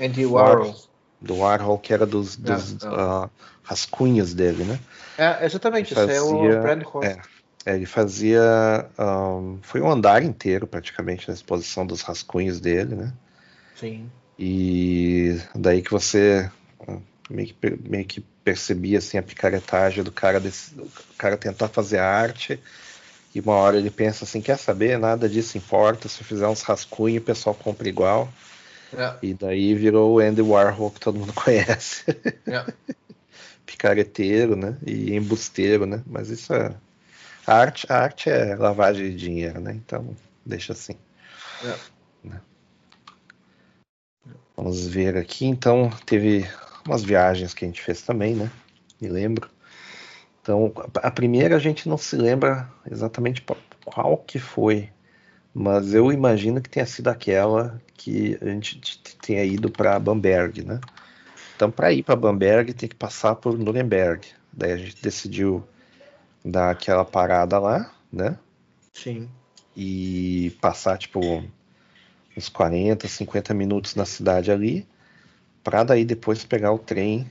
Andy Warhol. Do Warhol, que era dos, dos uh, rascunhos dele, né? É, exatamente, fazia, esse é o Brandhorst. É, é, ele fazia. Um, foi um andar inteiro, praticamente, na exposição dos rascunhos dele, né? Sim. E daí que você meio que, meio que percebia assim, a picaretagem do cara, desse, do cara tentar fazer arte. E uma hora ele pensa assim: quer saber? Nada disso importa. Se eu fizer uns rascunhos, o pessoal compra igual. É. E daí virou o Andy Warhol que todo mundo conhece. É. Picareteiro, né? E embusteiro, né? Mas isso é. A arte, a arte é lavagem de dinheiro, né? Então, deixa assim. É. Né? Vamos ver aqui. Então, teve umas viagens que a gente fez também, né? Me lembro. Então, a primeira a gente não se lembra exatamente qual que foi, mas eu imagino que tenha sido aquela que a gente tenha ido para Bamberg, né? Então, para ir para Bamberg, tem que passar por Nuremberg. Daí a gente decidiu dar aquela parada lá, né? Sim. E passar, tipo, uns 40, 50 minutos na cidade ali, para daí depois pegar o trem,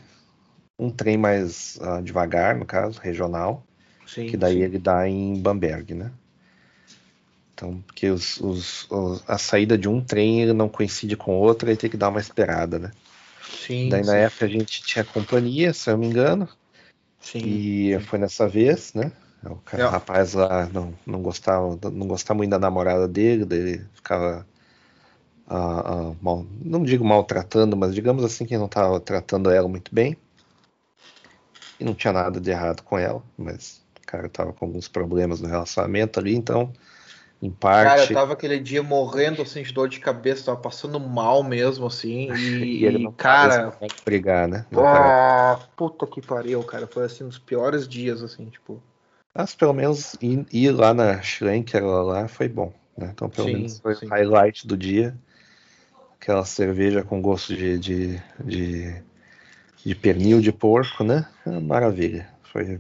um trem mais uh, devagar, no caso, regional, sim, que daí sim. ele dá em Bamberg, né? Então, porque os, os, os, a saída de um trem ele não coincide com outro, aí tem que dar uma esperada, né? Sim, daí sim. na época a gente tinha companhia, se eu não me engano, Sim. e foi nessa vez, né? O, cara, É. o rapaz lá não, não gostava, não gostava muito da namorada dele, daí ele ficava ah, ah, mal, não digo maltratando, mas digamos assim que não estava tratando ela muito bem. E não tinha nada de errado com ela, mas o cara estava com alguns problemas no relacionamento ali, então, em Cara, parte. eu tava aquele dia morrendo assim de dor de cabeça, tava passando mal mesmo, assim, e, e ele não cara. brigar, né? Não Ah, puta que pariu, cara. Foi assim, um dos piores dias, assim, tipo. Mas pelo menos ir, ir lá na Schlenker lá foi bom, né? Então pelo Sim, menos foi o highlight do dia. Aquela cerveja com gosto de, de, de, de pernil de porco, né? É Maravilha. Foi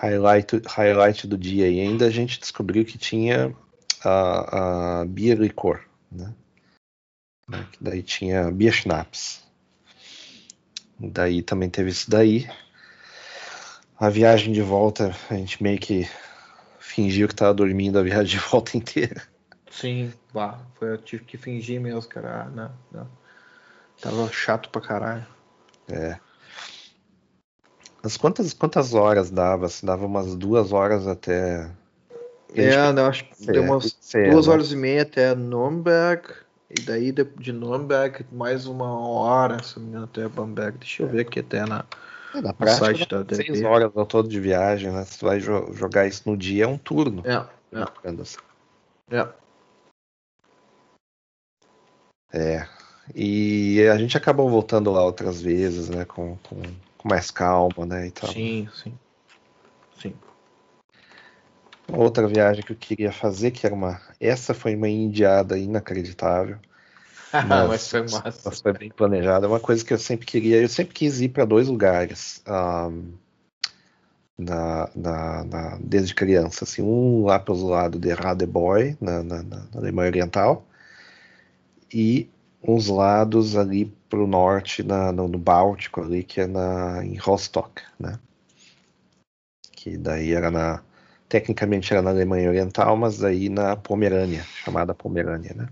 highlight, highlight do dia. E ainda a gente descobriu que tinha a, a Beer Licor, né? Né? Que daí tinha Beer Schnapps. Daí também teve isso daí. A viagem de volta, a gente meio que fingiu que tava dormindo a viagem de volta inteira. Sim, bah, foi, eu tive que fingir mesmo, cara. Ah, não, não. Tava chato pra caralho. É. Mas quantas, quantas horas dava? Se dava umas duas horas até. Gente É, não, acho que deu umas cê, duas né? horas e meia até Nürnberg. E daí de, de Nürnberg mais uma hora, se não me engano, até Bamberg. Deixa eu ver aqui até na. É, na no prática, site da seis horas ao todo de viagem, né? Se tu vai jo- jogar isso no dia, é um turno. É, é, é. É. E a gente acabou voltando lá outras vezes, né? Com, com, com mais calma, né? E tal. Sim, sim. Sim. Outra viagem que eu queria fazer, que era uma. Essa foi uma indiada inacreditável. Mas foi massa. Mas foi bem planejada. É uma coisa que eu sempre queria. Eu sempre quis ir para dois lugares. ahm, na, na, na- desde criança. Assim, um lá pelo lado de na, na na Alemanha Oriental. E uns lados ali para o norte, na, no, no Báltico, ali, que é na, em Rostock. Né? Que daí era na. Tecnicamente era na Alemanha Oriental, mas daí na Pomerânia, chamada Pomerânia, né?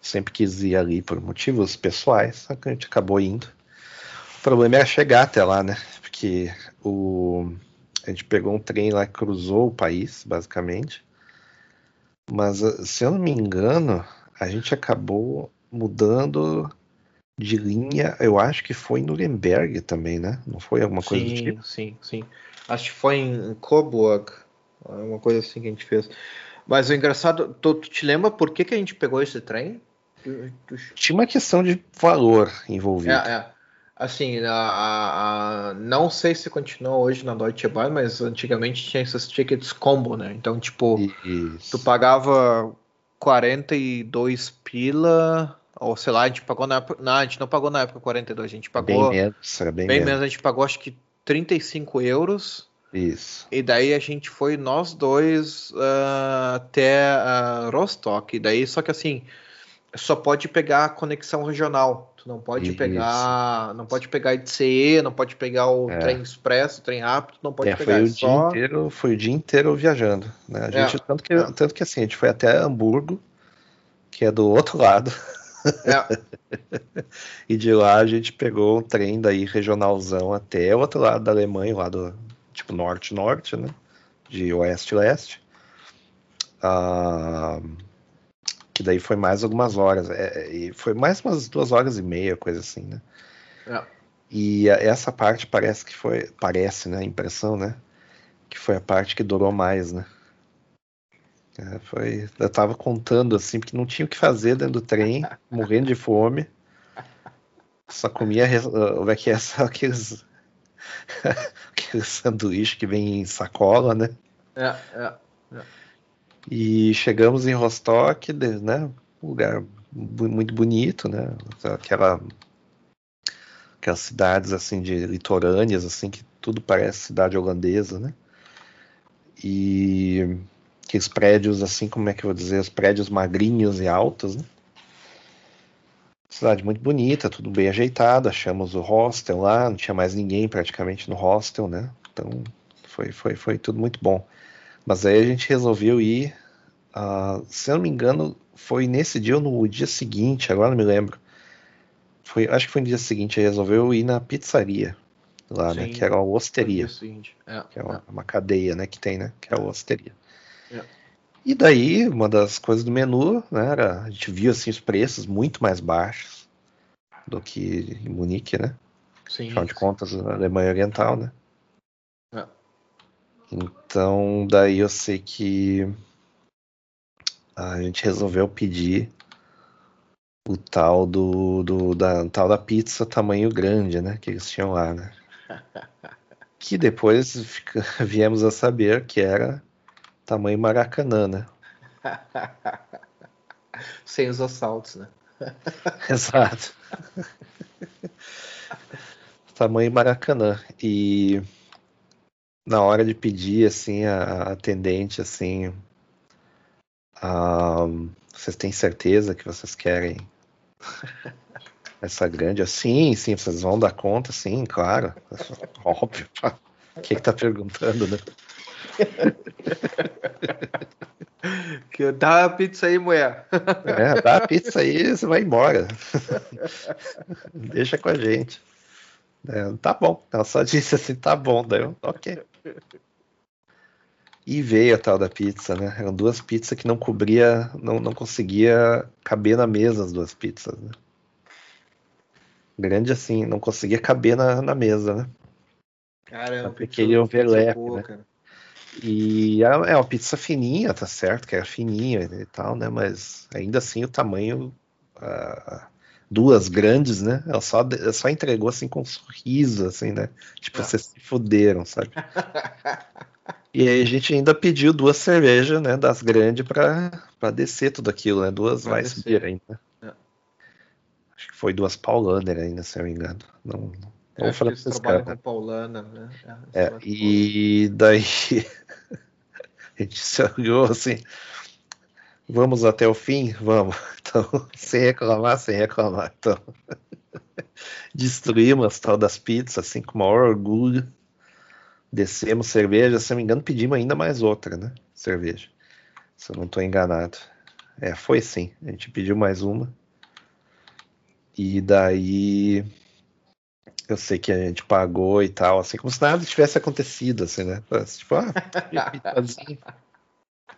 Sempre quis ir ali por motivos pessoais, só que a gente acabou indo. O problema era chegar até lá, né? Porque o, a gente pegou um trem lá que cruzou o país, basicamente. Mas, se eu não me engano, a gente acabou mudando de linha. Eu acho que foi em Nuremberg também, né? Não foi alguma coisa do sim, tipo? sim, sim. Acho que foi em Coburg, uma coisa assim que a gente fez. Mas o engraçado, tu, tu te lembra por que, que a gente pegou esse trem? Tinha uma questão de valor envolvido. É, é. Assim, a, a- a- não sei se continua hoje na Deutsche Bahn, mas antigamente tinha esses tickets combo, né? Então, tipo, Isso. tu pagava 42 pila Ou sei lá, a gente pagou na época. Não, a gente não pagou na época 42, a gente pagou. Bem menos, bem, bem menos. menos, a gente pagou acho que 35 euros. Isso. E daí a gente foi nós dois ah, até uh, Rostock. E daí, só que assim, só pode pegar a conexão regional. Tu não pode Isso. pegar. Não pode pegar ICE, não pode pegar o É. trem expresso, o trem rápido, não pode É, pegar. foi é o só... dia inteiro, foi o dia inteiro viajando. Né? A É. gente, tanto, que, É. tanto que assim, a gente foi até Hamburgo, que é do outro lado, É, e de lá a gente pegou um trem daí regionalzão até o outro lado da Alemanha, lá do tipo norte-norte, né? De oeste-leste. Ah, que daí foi mais algumas horas. É, e foi mais umas duas horas e meia, coisa assim, né? é. E a- essa parte parece que foi. Parece, né? A impressão, né? Que foi a parte que durou mais, né? É, foi, eu tava contando assim, porque não tinha o que fazer dentro do trem, morrendo de fome. Só comia res- ah, como é que é? Só aqueles, aqueles sanduíches que vem em sacola, né? É, é. E chegamos em Rostock, né? Um lugar muito bonito, né? Aquela, aquelas cidades assim de litorâneas, assim que tudo parece cidade holandesa, né? E aqueles prédios assim, como é que eu vou dizer, os prédios magrinhos e altos, né? Cidade muito bonita, tudo bem ajeitado. Achamos o hostel lá, não tinha mais ninguém praticamente no hostel, né? Então foi, foi, foi tudo muito bom. Mas aí a gente resolveu ir, ah, se eu não me engano, foi nesse dia ou no dia seguinte, agora não me lembro. Foi, acho que foi no dia seguinte, aí resolveu ir na pizzaria lá, né? Sim. Que era a Foi o Osteria. É, que é uma, uma cadeia, né? Que tem, né? Que é a Osteria. E daí, uma das coisas do menu, né? Era, a gente viu assim os preços muito mais baixos do que em Munique, né? Sim. Afinal de contas, a Alemanha Oriental, né? É. Então, daí eu sei que a gente resolveu pedir o tal do, do da tal da pizza tamanho grande, né? Que eles tinham lá, né? Que depois fica- viemos a saber que era tamanho Maracanã, né? Sem os assaltos, né? Exato. Tamanho Maracanã. E na hora de pedir, assim, a, a atendente, assim, ah, vocês têm certeza que vocês querem essa grande? Assim, sim, vocês vão dar conta, sim, claro. Óbvio. pá. O que que tá perguntando, né? Que dá a pizza aí, mulher. É, dá a pizza aí, você vai embora. Deixa com a gente. É, tá bom. Ela só disse assim, tá bom. Daí eu, ok. E veio a tal da pizza, né? Eram duas pizzas que não cobria, não, não conseguia caber na mesa as duas pizzas, né? Grande assim, não conseguia caber na, na mesa, né? Caramba, Aquele pizza- overlap, boa, né? cara. E é é uma pizza fininha, tá certo, que era fininha e tal, né? Mas ainda assim o tamanho. ah, duas grandes, né? Ela só, ela só entregou assim com um sorriso, assim, né? Tipo, É. vocês se fuderam, sabe? E aí a gente ainda pediu duas cervejas, né? Das grandes pra, pra descer tudo aquilo, né? Duas vai subir ainda. É. Acho que foi duas Paulaner ainda, se eu não me engano. Não, não Eu falar que pra eles trabalham cara. com Paulana, né? É, eles e daí a gente se olhou assim, vamos até o fim? Vamos. Então, sem reclamar, sem reclamar. Então, destruímos as tal das pizzas, assim, com o maior orgulho. Descemos cerveja, se eu não me engano, pedimos ainda mais outra, né? Cerveja. Se eu não estou enganado. É, foi sim. A gente pediu mais uma. E daí eu sei que a gente pagou e tal, assim, como se nada tivesse acontecido, assim, né? Tipo, ah,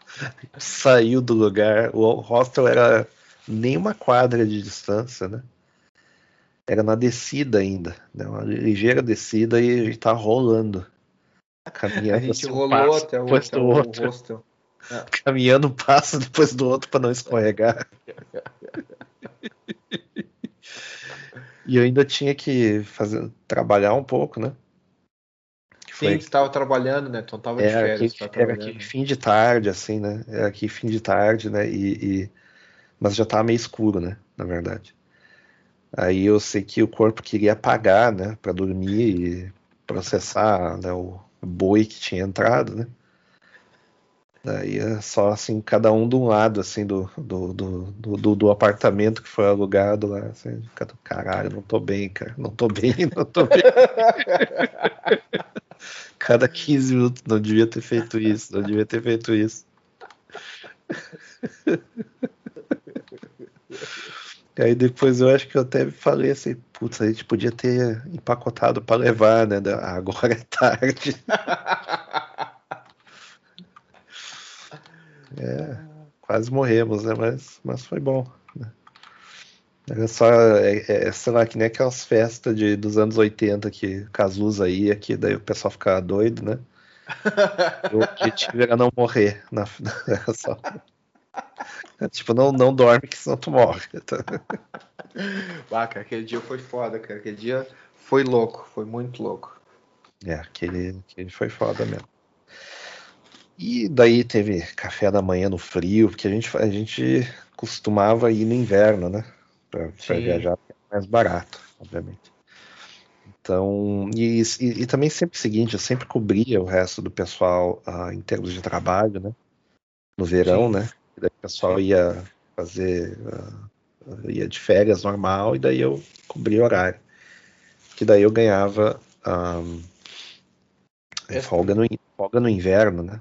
saiu do lugar. O hostel era nem uma quadra de distância, né? Era na descida ainda, né? Uma ligeira descida e a gente tava rolando. Caminhando A gente assim, um rolou passo até o, depois até do o outro. hostel. Caminhando um passo depois do outro para não escorregar. E eu ainda tinha que fazer, trabalhar um pouco, né? Que Sim, você estava trabalhando, né? Então tava de férias. aqui, era aqui fim de tarde, assim, né? Era aqui fim de tarde, né? E, e- mas já tava meio escuro, né? na verdade. Aí eu sei que o corpo queria apagar, né, para dormir e processar né, o boi que tinha entrado, né. Daí é só assim, cada um de um lado assim do, do, do, do, do apartamento que foi alugado lá. Assim, caralho, não tô bem, cara. Não tô bem, não tô bem. cada 15 minutos, não devia ter feito isso, não devia ter feito isso. E aí depois eu acho que eu até falei assim, putz, a gente podia ter empacotado para levar, né? Agora é tarde. É, quase morremos, né? Mas, mas foi bom. Né? Era só, é, é, sei lá, que nem aquelas festas de, dos anos 80 que Cazuza ia, que daí o pessoal ficava doido, né? o objetivo era não morrer. Na, na, só, tipo, não, não dorme que senão tu morre. ah, cara, aquele dia foi foda, cara. Aquele dia foi louco, foi muito louco. É, aquele, aquele foi foda mesmo. E daí teve café da manhã no frio, porque a gente, a gente costumava ir no inverno, né? Para viajar é mais barato, obviamente. Então, e, e, e, também sempre o seguinte, eu sempre cobria o resto do pessoal uh, em termos de trabalho, né? No verão, Sim. né? E daí o pessoal ia fazer, uh, ia de férias normal, e daí eu cobria horário. Que daí eu ganhava ah, folga, no, folga no inverno, né?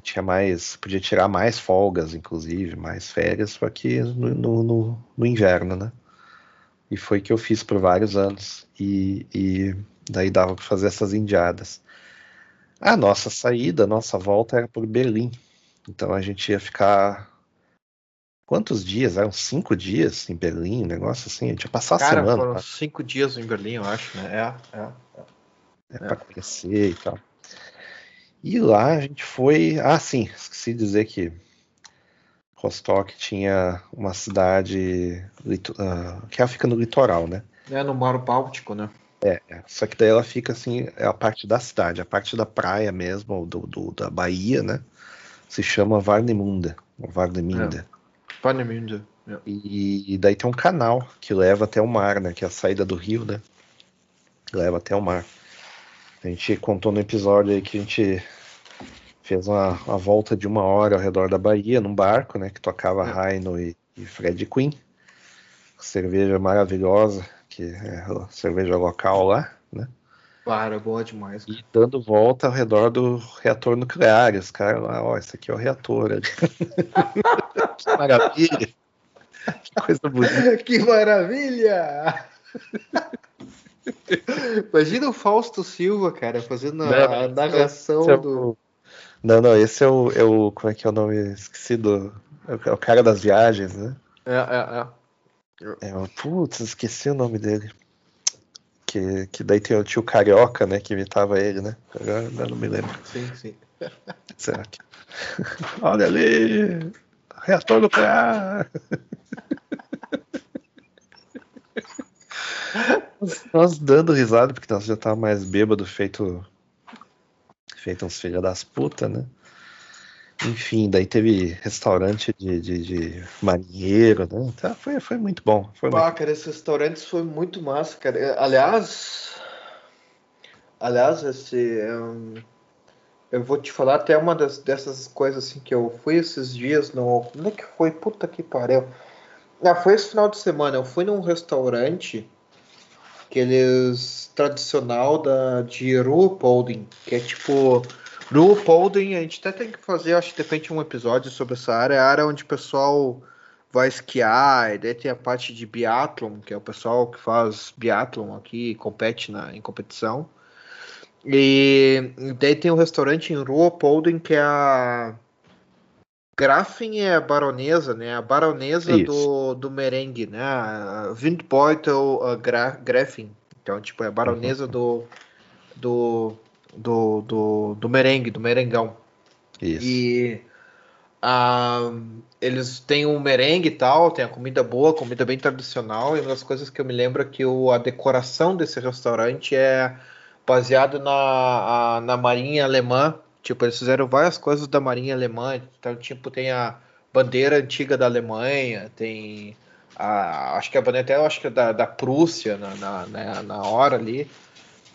Tinha mais, podia tirar mais folgas, inclusive, mais férias, só que no, no, no, inverno, né? E foi que eu fiz por vários anos e, e daí dava para fazer essas indiadas. A nossa saída, a nossa volta era por Berlim, então a gente ia ficar quantos dias? Eram cinco dias em Berlim, um negócio assim, a gente ia passar Cara, a semana. Foram cinco dias em Berlim, eu acho, né? É, é. É, é, é. para conhecer e tal. E lá a gente foi. Ah, sim, esqueci de dizer que Rostock tinha uma cidade uh, que ela fica no litoral, né? É, no Mar Báltico, né? É, é, só que daí ela fica assim, é a parte da cidade, a parte da praia mesmo, do, do da Bahia, né? Se chama Varnemunda, Varnemunda. É. Varnemunda. É. E, e, daí tem um canal que leva até o mar, né? Que é a saída do rio, né? Leva até o mar. A gente contou no episódio aí que a gente fez uma, uma volta de uma hora ao redor da Bahia num barco, né? Que tocava é. e, e Fred Queen. Cerveja maravilhosa, que é a cerveja local lá, né? Claro, boa demais. Cara. E dando volta ao redor do reator nuclear. Os caras lá, ó, esse aqui é o reator. que maravilha! Que coisa bonita. Que maravilha! Imagina o Fausto Silva, cara, fazendo a, a narração é o, do. Não, não, esse é o, é o. Como é que é o nome? Esqueci do. É o cara das viagens, né? É, é, é. é putz, esqueci o nome dele. Que, que daí tem o tio Carioca, né? Que imitava ele, né? Agora, agora não me lembro. Sim, sim. Será que. Olha ali! Reator nuclear! nós dando risada, porque nós já tava mais bêbado, feito. Feito uns filha das putas, né? Enfim, daí teve restaurante de, de, de marinheiro, né? Tá, foi, foi muito bom. Foi ah, muito... cara, esses restaurantes foi muito massa, cara. Aliás, aliás, esse. Um, eu vou te falar até uma das, dessas coisas assim que eu fui esses dias no. Como é que foi? Puta que pariu. Ah, foi esse final de semana. Eu fui num restaurante aqueles tradicional da, de Ruhpolding, que é tipo. Ruhpolding, a gente até tem que fazer, acho que de repente um episódio sobre essa área, é a área onde o pessoal vai esquiar, e daí tem a parte de biathlon, que é o pessoal que faz biathlon aqui, compete na, em competição. E daí tem um restaurante em Ruhpolding que é a Grafen é a baronesa, né? A baronesa do, do merengue, né? Windbeutel uh, Grafen. Então, tipo, é a baronesa uhum. do, do, do, do, do merengue, do merengão. Isso. E uh, eles têm um merengue e tal, tem a comida boa, comida bem tradicional. E uma das coisas que eu me lembro é que o, a decoração desse restaurante é baseada na, a, na marinha alemã Tipo, eles fizeram várias coisas da marinha alemã. Então, tipo, tem a bandeira antiga da Alemanha, tem a, acho que a bandeira até acho que é da, da Prússia na, na, né, na hora ali.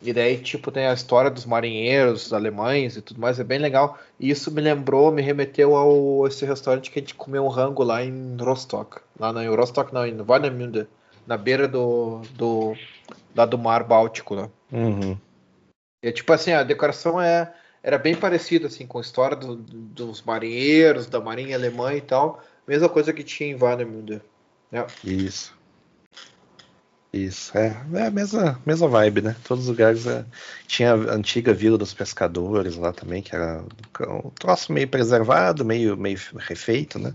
E daí, tipo, tem a história dos marinheiros dos alemães e tudo mais, é bem legal. E isso me lembrou, me remeteu ao esse restaurante que a gente comeu um rango lá em Rostock. Lá na Rostock, não, em Warnemünde, na beira do, do, lá do mar Báltico, né? Uhum. E, tipo assim, a decoração é, era bem parecida, assim, com a história do, dos marinheiros, da marinha alemã e tal. Mesma coisa que tinha em Warnemünde. É. Isso. Isso, é, é a mesma, mesma vibe, né? Todos os lugares. É, tinha a antiga Vila dos Pescadores lá também, que era um troço meio preservado, meio, meio refeito, né?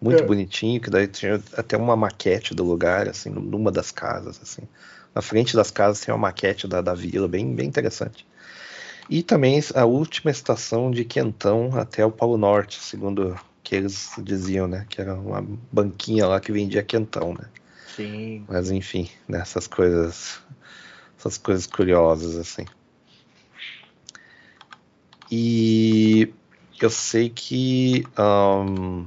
Muito é. bonitinho, que daí tinha até uma maquete do lugar, assim, numa das casas, assim. Na frente das casas tem uma maquete da, da vila, bem, bem interessante. E também a última estação de Quentão até o Polo Norte, segundo que eles diziam, né? Que era uma banquinha lá que vendia Quentão, né? Sim. Mas enfim, nessas né, coisas, essas coisas curiosas assim. E eu sei que um,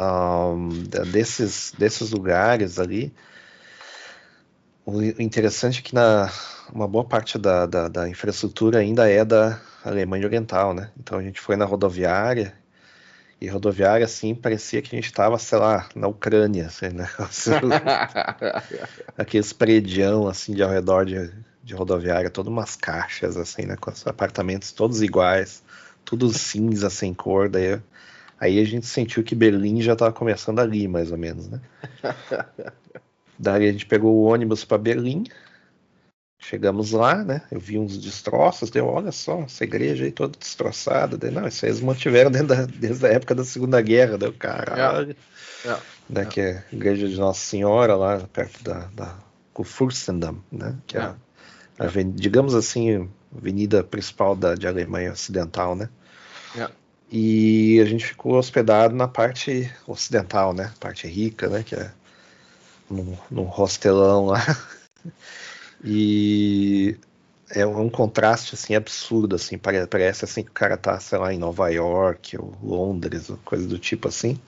um, desses, desses lugares ali, o interessante é que na, uma boa parte da, da, da infraestrutura ainda é da Alemanha Oriental, né? Então a gente foi na rodoviária e rodoviária, assim, parecia que a gente estava, sei lá, na Ucrânia, assim, né? Aqueles predião, assim, de ao redor de, de rodoviária, todas umas caixas, assim, né? Com os apartamentos todos iguais, tudo cinza, sem cor, daí... Aí a gente sentiu que Berlim já estava começando ali, mais ou menos, né? Daí a gente pegou o ônibus para Berlim, Chegamos lá, né? Eu vi uns destroços, deu, olha só, essa igreja aí toda destroçada. Daí, não, isso aí eles mantiveram da, desde a época da Segunda Guerra, deu caralho. É. É. Né, é. Que é a igreja de Nossa Senhora, lá perto da, da Kurfürstendamm, né? Que é, é. A, a, digamos assim, avenida principal da, de Alemanha Ocidental, né? É. E a gente ficou hospedado na parte ocidental, né? Parte rica, né? Que é num, num hostelão lá. E é um contraste assim absurdo assim parece assim que o cara tá sei lá em Nova York ou Londres ou coisa do tipo assim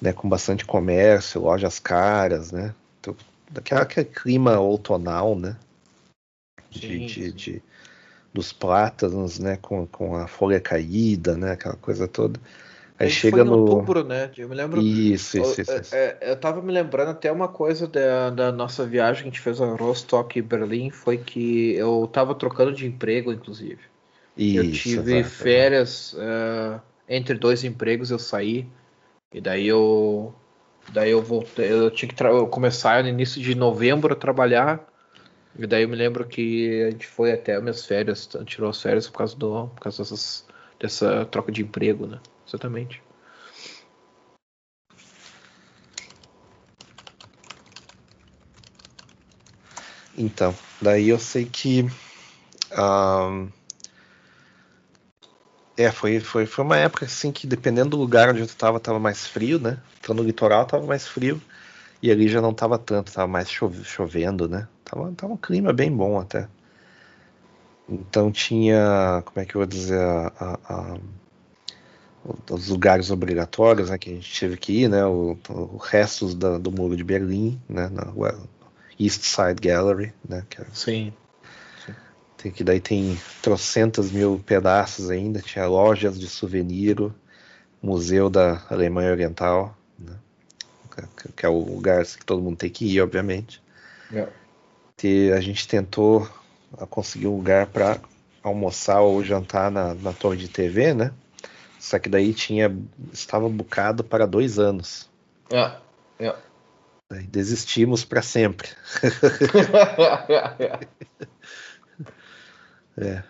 né com bastante comércio lojas caras né então, daquela aquele clima outonal né de, de, de, dos plátanos né com, com a folha caída né aquela coisa toda Aí chega no outubro, né? Eu me lembro. Isso, isso, isso. isso. É, eu tava me lembrando até uma coisa da, da nossa viagem que a gente fez a Rostock e Berlim foi que eu tava trocando de emprego, inclusive. Isso, eu tive férias uh, entre dois empregos, eu saí e daí eu daí eu voltei, eu tinha que começar no início de novembro a trabalhar. E daí eu me lembro que a gente foi até minhas férias, tirou as férias por causa do por causa dessas, dessa troca de emprego, né? Exatamente. Então, daí eu sei que. É, foi, foi, foi uma época assim que dependendo do lugar onde eu estava, estava mais frio, né? Então no litoral estava mais frio e ali já não estava tanto, estava mais chovendo, né? Tava, tava um clima bem bom até. Então tinha, como é que eu vou dizer, a, a, os lugares obrigatórios né, que a gente teve que ir, né, o, o restos da, do muro de Berlim, né, na East Side Gallery, né, que é, sim. Tem que daí tem trocentas mil pedaços ainda, tinha lojas de souvenir, museu da Alemanha Oriental, né, que é o lugar que todo mundo tem que ir, obviamente. Yeah. E a gente tentou conseguir um lugar para almoçar ou jantar na, na torre de TV, né? Só que daí tinha estava bucado para dois anos. É, é. Desistimos para sempre. é.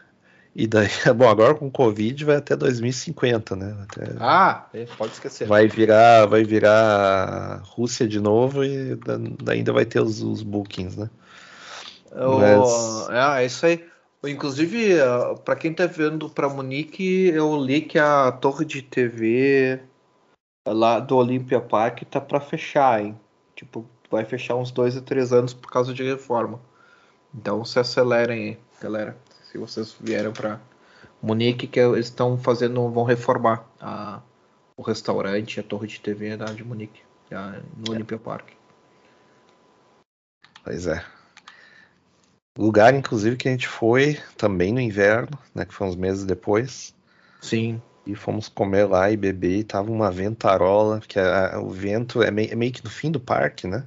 E daí, bom, agora com Covid vai até 2050, né? Até... Ah, é, pode esquecer. Vai virar, vai virar Rússia de novo e ainda vai ter os, os bookings, né? Mas... É, é isso aí. Inclusive, para quem tá vendo para Munique, eu li que a torre de TV lá do Olympia Park tá para fechar, hein? Tipo, vai fechar uns dois a três anos por causa de reforma. Então se acelerem aí, galera. Se vocês vieram para Munique, que eles estão fazendo, vão reformar a, o restaurante, a torre de TV da de Munique, no é. Olympia Park. Pois é. Lugar, inclusive, que a gente foi também no inverno, né? Que foi uns meses depois. Sim. E fomos comer lá e beber, e tava uma ventarola, que é, o vento é meio, é meio, que no fim do parque, né?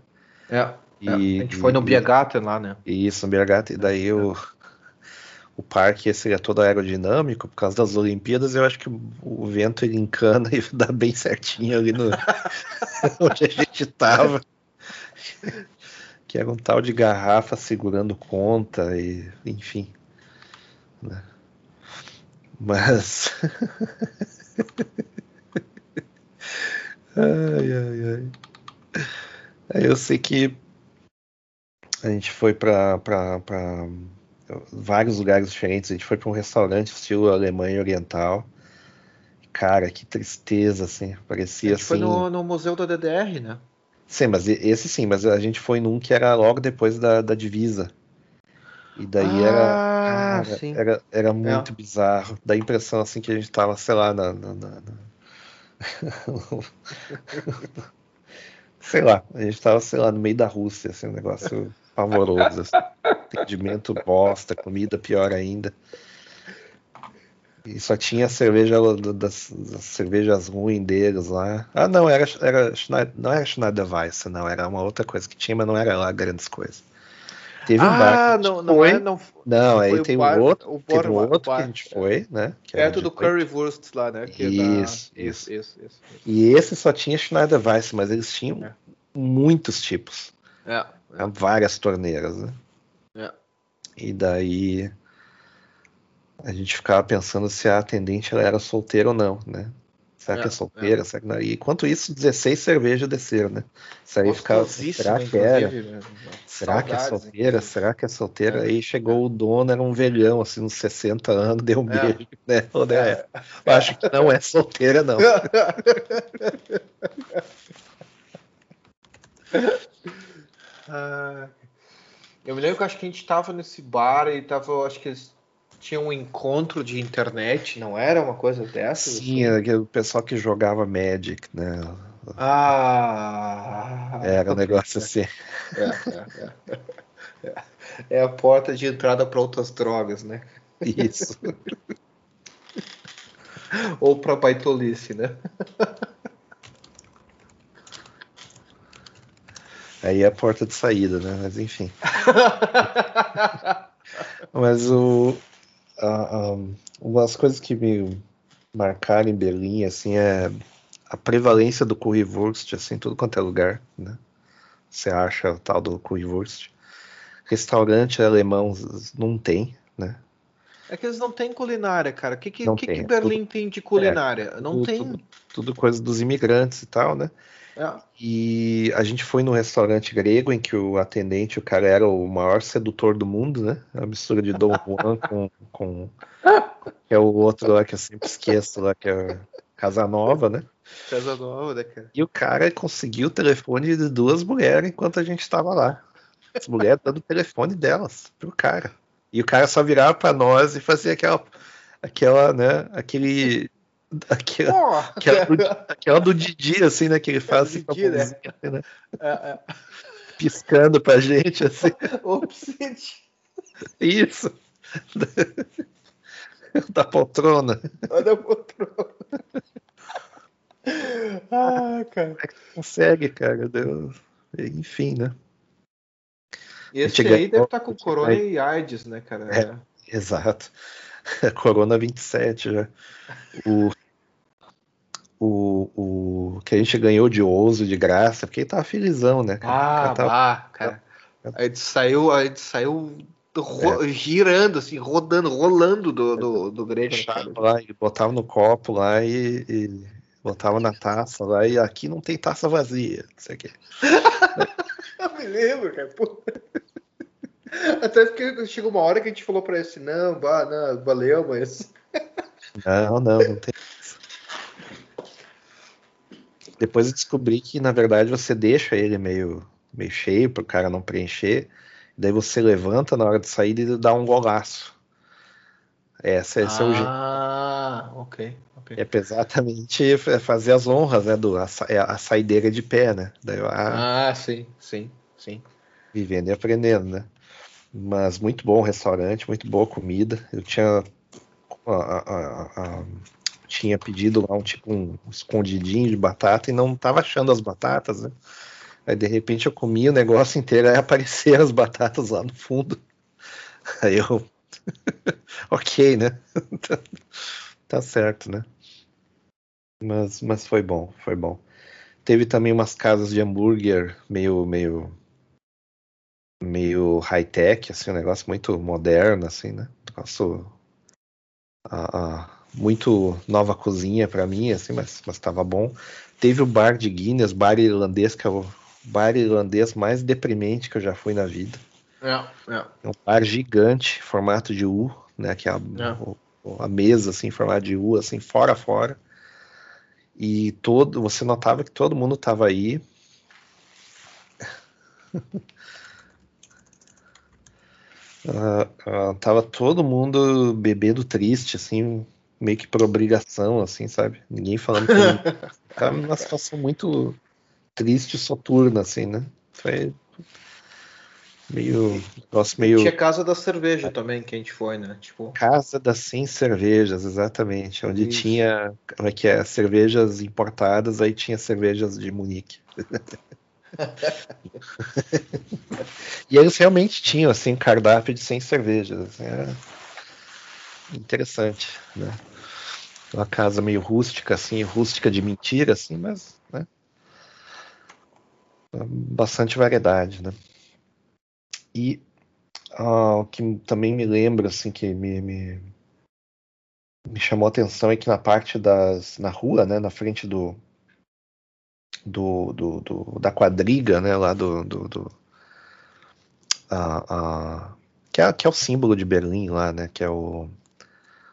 É. E, é. A gente foi no Biergarten lá, né? Isso, no Biergarten, e daí é. o, o parque esse é todo aerodinâmico, por causa das Olimpíadas, eu acho que o, o vento ele encana e dá bem certinho ali no onde a gente tava. Que era um tal de garrafa segurando conta e enfim. Né? Mas. ai, ai, ai. Eu sei que a gente foi para vários lugares diferentes. A gente foi para um restaurante estilo Alemanha Oriental. Cara, que tristeza, assim. Parecia a gente assim. Foi no, no Museu da DDR, né? Sim, mas esse sim, mas a gente foi num que era logo depois da, da divisa. E daí ah, era, cara, era, era muito é. bizarro. Dá a impressão assim que a gente tava, sei lá, na. na, na, na... sei lá, a gente tava, sei lá, no meio da Rússia, assim, um negócio pavoroso. Assim. Atendimento bosta, comida pior ainda. E só tinha cerveja das, das, cervejas ruins deles lá. Ah, não, era, era não era Schneider Weiss, não, era uma outra coisa que tinha, mas não era lá grandes coisas. Teve um ah, bar não, não foi. É, não, não, aí tem um outro, o teve um outro que a gente foi, né? Perto do Currywurst lá, né? É isso, da... isso, isso, isso, E esse só tinha Schneider Weiss, mas eles tinham é. muitos tipos. É, é. Várias torneiras, né? É. E daí a gente ficava pensando se a atendente ela era solteira ou não, né? Será é, que é solteira? É. Será que não? E enquanto isso, 16 cervejas desceram, né? Isso aí ficava. Será que era? Né? Será Saudades, que é solteira? Hein? Será que é solteira? É. Aí chegou o dono, era um velhão, assim, uns 60 anos, deu um é. beijo, né? É. Eu acho que não é solteira, não. Ah, eu me lembro que acho que a gente tava nesse bar e tava, acho que eles tinha um encontro de internet, não era uma coisa dessa? Sim, era o pessoal que jogava Magic, né? Ah! Era um negócio assim. É, é, é. é a porta de entrada para outras drogas, né? Isso. Ou para baitolice, né? Aí é a porta de saída, né? Mas enfim. Mas o, uh, um, uma das coisas que me marcaram em Berlim assim é a prevalência do currywurst assim tudo quanto é lugar né? Você acha o tal do currywurst. Restaurante alemão não tem né é que eles não têm culinária, cara. O que, que, que, que Berlim tudo, tem de culinária? É, não tudo, tem. Tudo, tudo, coisa dos imigrantes e tal, né? É. E a gente foi num restaurante grego em que o atendente, o cara era o maior sedutor do mundo, né? A mistura de Dom Juan com, com que é o outro lá que eu sempre esqueço lá, que é Casanova, né? Casanova, né, cara? E o cara conseguiu o telefone de duas mulheres enquanto a gente estava lá. As mulheres dando o telefone delas pro cara. E o cara só virava para nós e fazia aquela, aquela, né? Aquele Aquela, oh, aquela, do, aquela, do, Didi, assim, né? Que ele faz assim, Didi, né? Assim, né? É, é. Piscando pra gente, assim. Obside. Isso. da poltrona. Da poltrona. Ah, cara. Como é que consegue, cara? Deus. Enfim, né? Esse aí deve estar tá com corona e AIDS, né, cara? É, exato. Corona 27 já. O, o, o que a gente ganhou de ouso de graça, porque ele tava felizão, né? Cara? Ah, tava, bah, cara. A gente saiu, a gente saiu é. girando, assim, rodando, rolando do, do, do Grêmio. Lá, e botava no copo lá e, e, botava na taça lá, e aqui não tem taça vazia, não sei o quê. Eu me lembro, cara. Pô. Até porque chegou uma hora que a gente falou pra ele assim, não, bah, não, valeu, mas. Não, não, não tem. Depois eu descobri que, na verdade, você deixa ele meio, meio cheio para o cara não preencher. Daí você levanta na hora de sair e dá um golaço. Essa, esse ah, é o jeito. Ah, ok. okay. É exatamente fazer as honras, né? Do, a, é a saideira de pé, né? Daí, ah, ah, sim, sim, sim. Vivendo e aprendendo, né? Mas muito bom restaurante, muito boa comida. Eu tinha a, a, a, tinha pedido lá um tipo um escondidinho de batata e não tava achando as batatas, né? Aí de repente eu comia o negócio inteiro, aí apareceram as batatas lá no fundo. Aí eu. ok, né? tá certo, né? Mas, mas foi bom, foi bom. Teve também umas casas de hambúrguer meio, meio, meio high-tech, assim, um negócio muito moderno, assim, né? Negócio muito nova cozinha para mim, assim, mas, mas tava bom. Teve o bar de Guinness, bar irlandês, que é o bar irlandês mais deprimente que eu já fui na vida. É, é. é um bar gigante, formato de U, né? Que é a, é. a mesa, assim, formato de U, assim, fora fora. E todo, você notava que todo mundo tava aí. uh, uh, tava todo mundo bebendo triste, assim, meio que por obrigação, assim, sabe? Ninguém falando tava numa situação muito triste e soturna, assim, né? Foi meio. Nossa, meio. Tinha Casa da Cerveja também, que a gente foi, né? Tipo... Casa das 100 cervejas, exatamente. Onde Isso. tinha. Como é que é? Cervejas importadas, aí tinha cervejas de Munique. e eles realmente tinham, assim, cardápio de 100 cervejas. Assim, era interessante, né? Uma casa meio rústica, assim, rústica de mentira, assim, mas, né? Bastante variedade, né? E uh, o que também me lembra, assim, que me, me, me, chamou a atenção é que na parte das. na rua, né, na frente do. Do, do, do da quadriga, né, lá do. do, do uh, uh, que, é, que é o símbolo de Berlim lá, né, que é o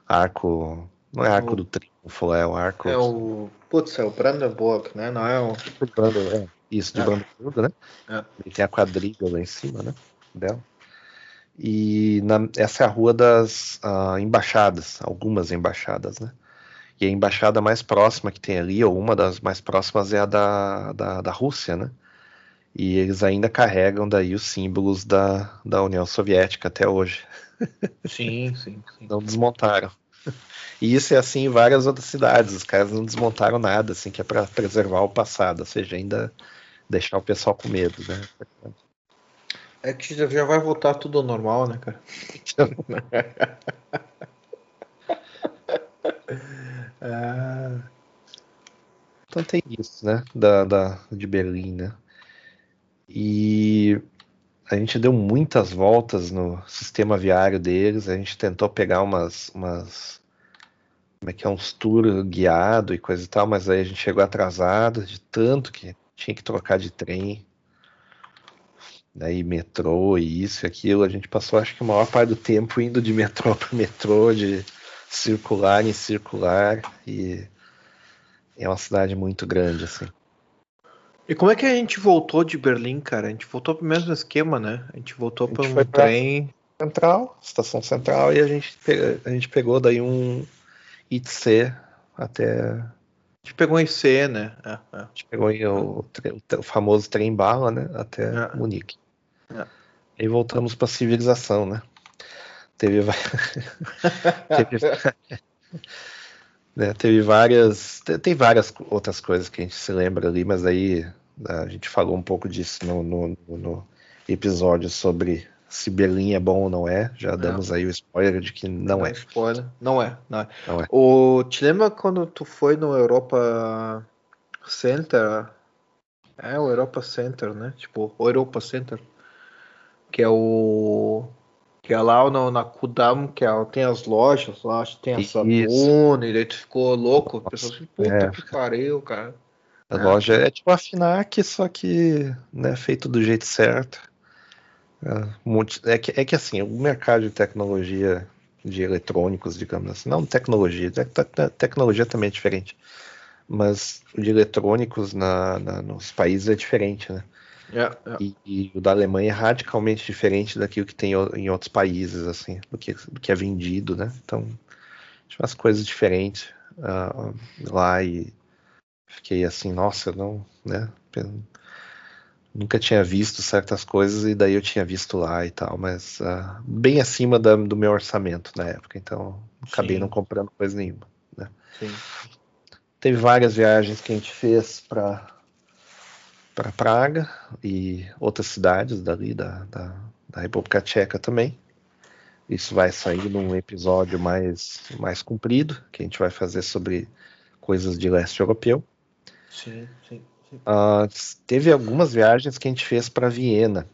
arco. Não é arco o, do triunfo, é o arco. É o. Putz, é o Brandenburg, né? Não é o. É, isso, de é. Brandenburg, né? É. Ele tem a quadriga lá em cima, né? dela. E na, essa é a rua das uh, embaixadas, algumas embaixadas, né? E a embaixada mais próxima que tem ali, ou uma das mais próximas, é a da, da, da Rússia, né? E eles ainda carregam daí os símbolos da, da União Soviética até hoje. Sim, sim, sim. Não desmontaram. E isso é assim em várias outras cidades. Os caras não desmontaram nada, assim, que é para preservar o passado, ou seja, ainda deixar o pessoal com medo, né? É que já vai voltar tudo ao normal, né, cara? Ah. Então tem isso, né? Da, da, de Berlim, né? E a gente deu muitas voltas no sistema viário deles. A gente tentou pegar umas, umas como é que é, uns tour guiado e coisa e tal, mas aí a gente chegou atrasado de tanto que tinha que trocar de trem né, e metrô e isso e aquilo. A gente passou, acho que, a maior parte do tempo indo de metrô para metrô, de circular em circular. E é uma cidade muito grande, assim. E como é que a gente voltou de Berlim, cara? A gente voltou pro mesmo esquema, né? A gente voltou para um trem. Central, estação central, e a gente, a gente pegou daí um ITC até. A gente pegou um IC, né? É, é. A gente pegou o, o, o, famoso trem bala, né? Até é. Munique. É. E voltamos para civilização, né? Teve, teve... né, teve várias. Tem várias outras coisas que a gente se lembra ali, mas aí né, a gente falou um pouco disso no, no, no episódio sobre se Berlim é bom ou não é. Já damos aí o spoiler de que não, não é. Spoiler. Não é, não é. Não é. O, te lembra quando tu foi no Europa Center? É, o Europa Center, né? Tipo, o Europa Center que é o que é lá no, na Kudam, que é, tem as lojas lá, acho que tem a Saturno, e daí tu ficou louco, a pessoa assim, puta é. que pariu, cara. A é. loja é tipo a Finac, só que né, feito do jeito certo. É, é, que, é que assim, o mercado de tecnologia de eletrônicos, digamos assim, não tecnologia, te, te, tecnologia também é diferente, mas de eletrônicos na, na, nos países é diferente, né? Yeah, yeah. E, e, o da Alemanha é radicalmente diferente daquilo que tem em outros países, assim, do que, do que é vendido, né? Então, tinha umas coisas diferentes uh, lá e fiquei assim, nossa, não, né? Nunca tinha visto certas coisas e daí eu tinha visto lá e tal, mas uh, bem acima da, do meu orçamento na época, então acabei Sim. não comprando coisa nenhuma, né? Sim. Teve várias viagens que a gente fez para para Praga e outras cidades dali da, da, da, República Tcheca também. Isso vai sair num episódio mais, mais comprido, que a gente vai fazer sobre coisas de leste europeu. Sim, sim. sim. Uh, teve algumas viagens que a gente fez para Viena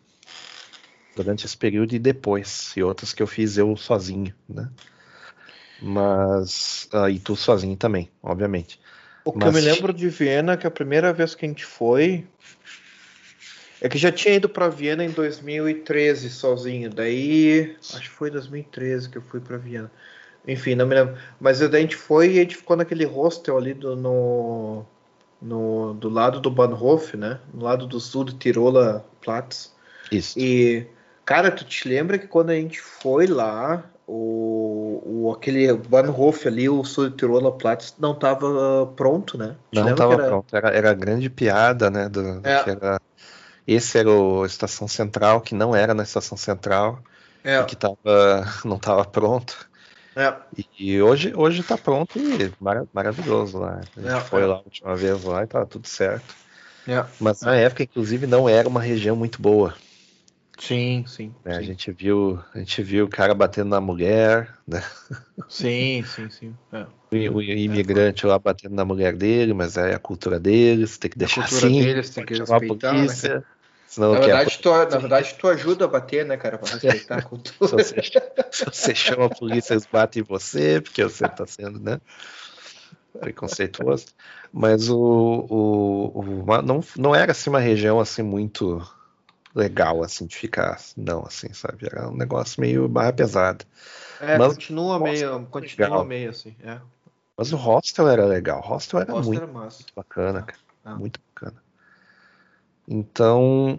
durante esse período e depois, e outras que eu fiz eu sozinho, né? Mas. Uh, e tu sozinho também, obviamente. O que Mas... eu me lembro de Viena, que a primeira vez que a gente foi, é que já tinha ido para Viena em 2013 sozinho. Daí, acho que foi 2013 que eu fui para Viena. Enfim, não me lembro. Mas daí a gente foi e a gente ficou naquele hostel ali do, no, no, do lado do Bahnhof, né? No lado do sul do Tirola Platz. Isso. E, cara, tu te lembra que quando a gente foi lá, o, o aquele Bahnhof ali, o sul de Tirola Platz, não estava pronto, né? Não estava era... pronto. Era, era a grande piada, né? Do, é. era... Esse era a estação central, que não era na estação central, é. que tava, não estava pronto. É. E hoje, hoje tá pronto e mar maravilhoso lá. A gente é, foi é. lá a última vez lá e tá tudo certo. É. Mas na época, inclusive, não era uma região muito boa. Sim, sim, né? sim. A gente viu, a gente viu o cara batendo na mulher, né? Sim, sim, sim. É. O, o, imigrante lá batendo na mulher dele, mas é a cultura deles, tem que deixar a cultura assim, deles, tem que respeitar, a né, polícia. Né? Senão na, verdade, tu, na verdade, tu ajuda a bater, né, cara, pra respeitar a cultura. se, você, se você chama a polícia, eles batem em você, porque você tá sendo, né, preconceituoso. Mas o, o, o, não, não era assim uma região assim muito legal assim de ficar, não, assim, sabe? Era um negócio meio barra pesada. É, Mas, continua meio, continua legal. meio assim, é. Mas o hostel era legal, o hostel era, hostel muito, era muito, bacana, ah, cara. Ah. Muito bacana. Então,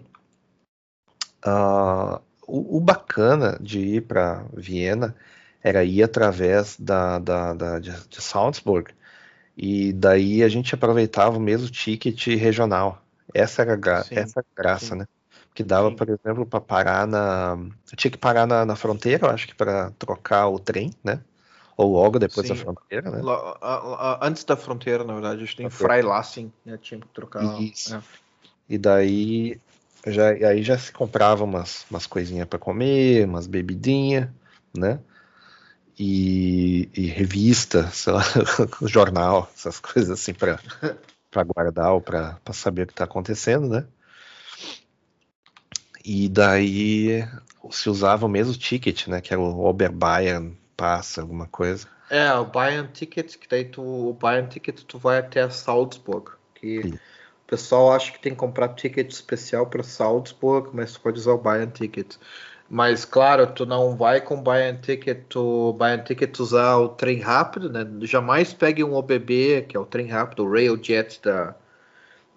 uh, o, o, bacana de ir para Viena era ir através da, da, da de, de, Salzburg e daí a gente aproveitava o mesmo ticket regional. Essa era, sim, essa era a graça, sim. né? Que dava, sim. por exemplo, para parar na. Eu tinha que parar na, na fronteira, eu acho que para trocar o trem, né? Ou logo depois da fronteira, né? Antes da fronteira, na verdade, a gente tem Freilassing, né? Tinha que trocar. Isso. É. E daí já, aí já se comprava umas, umas coisinhas para comer, umas bebidinhas, né? E, e, revista, sei lá, jornal, essas coisas assim para guardar ou para saber o que está acontecendo, né? E daí se usava o mesmo ticket, né? Que era o Oberbayern Pass, alguma coisa. É, o Bayern Ticket, que daí tu, o Bayern Ticket tu vai até Salzburg, que Sim. O pessoal acha que tem que comprar ticket especial para Salzburg, mas tu pode usar o Bayern Ticket. Mas claro, tu não vai com o Bayern Ticket, o Bayern Ticket usar o trem rápido, né? Jamais pegue um OBB, que é o trem rápido, o Railjet da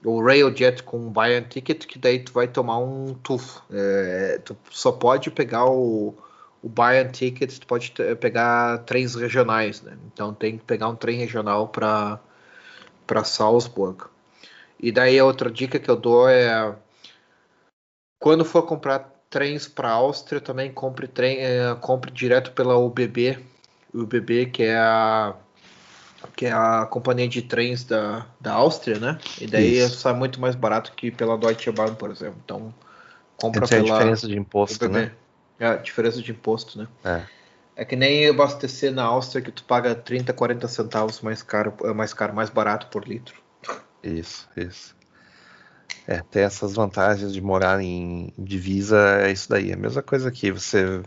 o Railjet com o Bayern Ticket, que daí tu vai tomar um tufo. É, tu só pode pegar o, o Bayern Ticket, tu pode pegar trens regionais, né? Então tem que pegar um trem regional para para Salzburg. E daí a outra dica que eu dou é quando for comprar trens para Áustria, também compre trem, é, compre direto pela UBB, UBB que é a que é a companhia de trens da, da Áustria, né? E daí Isso. sai muito mais barato que pela Deutsche Bahn, por exemplo. Então compra Essa pela é a diferença de imposto, né? É a diferença de imposto, né? É. É que nem abastecer na Áustria que tu paga 30, 40 centavos mais caro, mais caro, mais barato por litro. Isso, isso. É, ter essas vantagens de morar em divisa é isso daí. É a mesma coisa aqui, você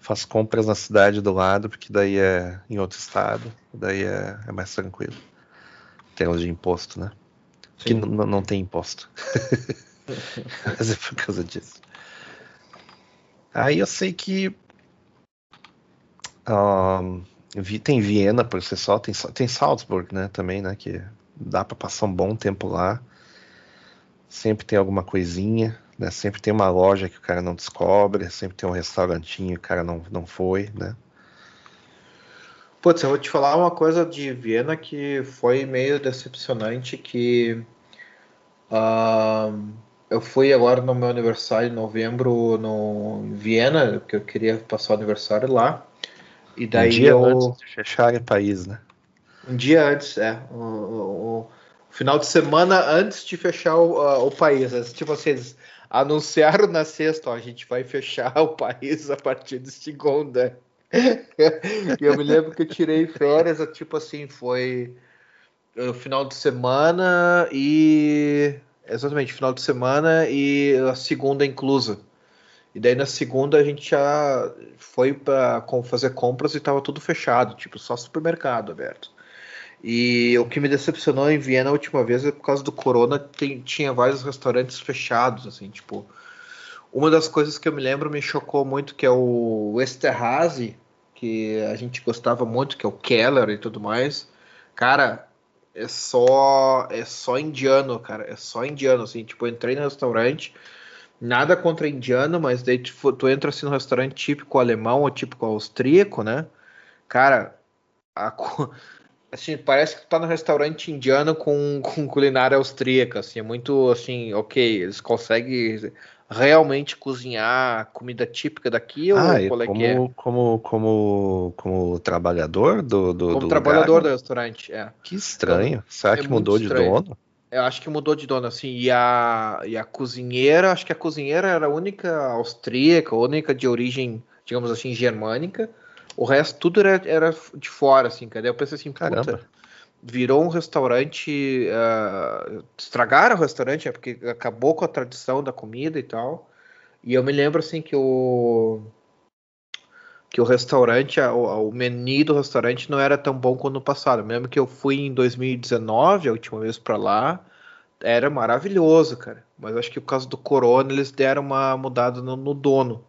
faz compras na cidade do lado, porque daí é em outro estado, daí é, é mais tranquilo. Em termos de imposto, né? Que não tem imposto. Mas é por causa disso. Aí eu sei que um, tem Viena por si só, tem, tem Salzburg, né, também, né, que dá para passar um bom tempo lá. sempre tem alguma coisinha, né? Sempre tem uma loja que o cara não descobre, sempre tem um restaurantinho que o cara não, não foi, né? Putz, eu vou te falar uma coisa de Viena que foi meio decepcionante que uh, eu fui agora no meu aniversário em novembro no em Viena, que eu queria passar o aniversário lá. E daí um dia eu... antes de fechar o país, né? Um dia antes, é. O, o, o, final de semana antes de fechar o, uh, o país. Tipo assim, eles anunciaram na sexta, ó, a gente vai fechar o país a partir de segunda. eu me lembro que eu tirei férias, tipo assim, foi o final de semana e Exatamente, final de semana e a segunda inclusa. E daí na segunda a gente já foi para fazer compras e tava tudo fechado, tipo, só supermercado aberto. E o que me decepcionou em Viena a última vez é por causa do corona, tem, tinha vários restaurantes fechados, assim, tipo. Uma das coisas que eu me lembro me chocou muito, que é o Westerhazy, que a gente gostava muito, que é o Keller e tudo mais. Cara, é só é só indiano, cara. É só indiano, assim. Tipo, eu entrei no restaurante, nada contra indiano, mas daí tu, tu entra assim no restaurante típico alemão ou típico austríaco, né? Cara, a, assim, parece que tu tá no restaurante indiano com, com culinária austríaca, assim. É muito, assim, ok, eles conseguem realmente cozinhar comida típica daqui ou ah, qual é como, que é? Como, como, como trabalhador do, do Como do trabalhador lugar? do restaurante, é. Que estranho. Será é que mudou de dono? Eu acho que mudou de dono, assim, e a, e a cozinheira, acho que a cozinheira era a única austríaca, a única de origem, digamos assim, germânica. O resto tudo era, era de fora, assim, cadê? Eu pensei assim, Caramba. puta, virou um restaurante. Uh, estragaram o restaurante, é porque acabou com a tradição da comida e tal. E eu me lembro assim que o que o restaurante, o, o menu do restaurante não era tão bom quanto no passado. Eu me lembro que eu fui em 2019, a última vez para lá, era maravilhoso, cara. Mas acho que por causa do corona eles deram uma mudada no, no dono.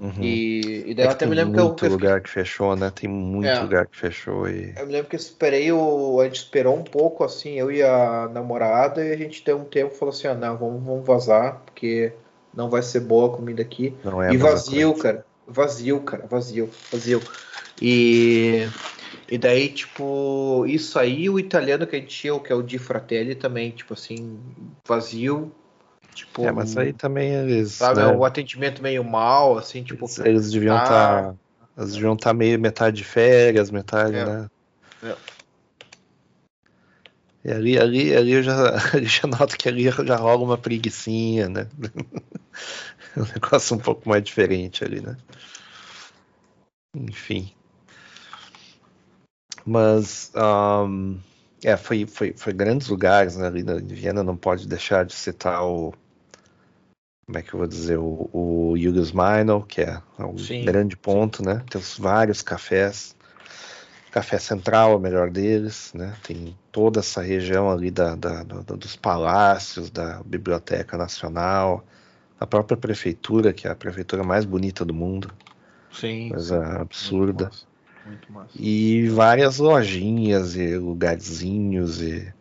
Uhum. E, e daí é eu até me lembro que eu. Tem muito lugar que fechou, né? Tem muito é. lugar que fechou. E... Eu me lembro que eu esperei, o... a gente esperou um pouco, assim, eu e a namorada, e a gente deu um tempo e falou assim: ah, não, vamos, vamos vazar, porque não vai ser boa a comida aqui. Não é e vazio, cara. Vazio, cara, vazio, vazio. E. E daí, tipo, isso aí, o italiano que a gente tinha, que é o Di Fratelli, também, tipo assim, vazio, Tipo, é, mas aí também eles. Sabe, né? o atendimento meio mal, assim, tipo. Eles, eles deviam estar. Tá, eles deviam estar tá meio metade de férias, metade, é. né? É. E ali, ali, ali eu já, ali já noto que ali já rola uma preguiçinha, né? um negócio um pouco mais diferente ali, né? Enfim. Mas um, é, foi, foi, foi grandes lugares né, ali na Viena, não pode deixar de citar o como é que eu vou dizer, o, o Meinl, que é um sim, grande ponto, sim. né? Tem vários cafés. Café Central é o melhor deles, né? Tem toda essa região ali da, da, da, dos palácios, da Biblioteca Nacional, a própria prefeitura, que é a prefeitura mais bonita do mundo. Sim. Coisa absurda. Muito massa. Muito massa. E várias lojinhas e lugarzinhos e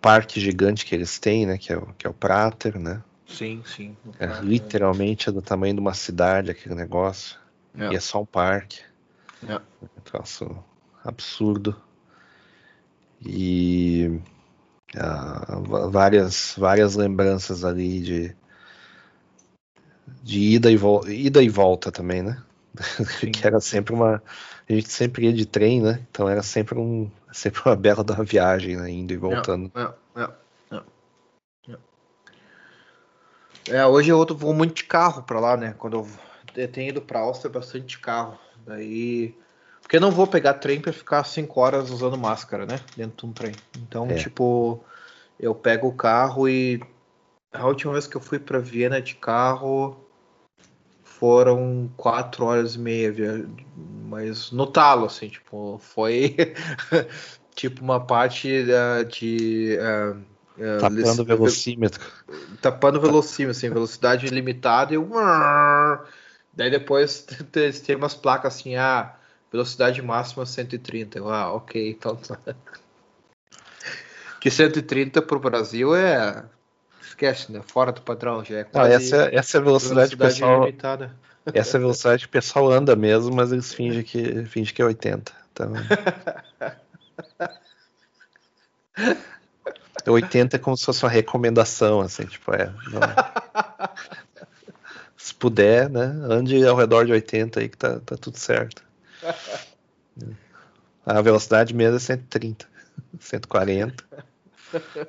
parque gigante que eles têm, né? Que é que é o Prater, né? Sim, sim. É, literalmente é do tamanho de uma cidade aquele negócio. É. E é só um parque. É. Um troço absurdo. E uh, várias, várias lembranças ali de, de ida, e ida e volta também, né? que era sempre uma. A gente sempre ia de trem, né? Então era sempre, um, sempre uma bela da viagem, né? Indo e voltando. É, é, É, hoje eu vou muito de carro para lá, né? Quando eu, eu tenho ido para Áustria bastante de carro. Daí. Porque eu não vou pegar trem para ficar 5 horas usando máscara, né? Dentro de um trem. Então, é. tipo, eu pego o carro e. A última vez que eu fui para Viena de carro foram 4 horas e meia, mas no talo, assim, tipo, foi tipo uma parte uh, de. Uh, é, tapando o velocímetro. Tapando o velocímetro, assim, velocidade limitada e o. Daí depois tem umas placas assim, ah, velocidade máxima 130. Eu, ah, ok, então tá. Que 130 pro Brasil é esquece, né? Fora do padrão, já é quase essa, essa é a velocidade, o pessoal. limitada. Essa é a velocidade que o pessoal anda mesmo, mas eles fingem que, fingem que é 80. Então... 80 é como se fosse uma recomendação, assim, tipo, é. não- Se puder, né? Ande ao redor de 80 aí que tá, tá tudo certo. A velocidade mesmo é 130, 140,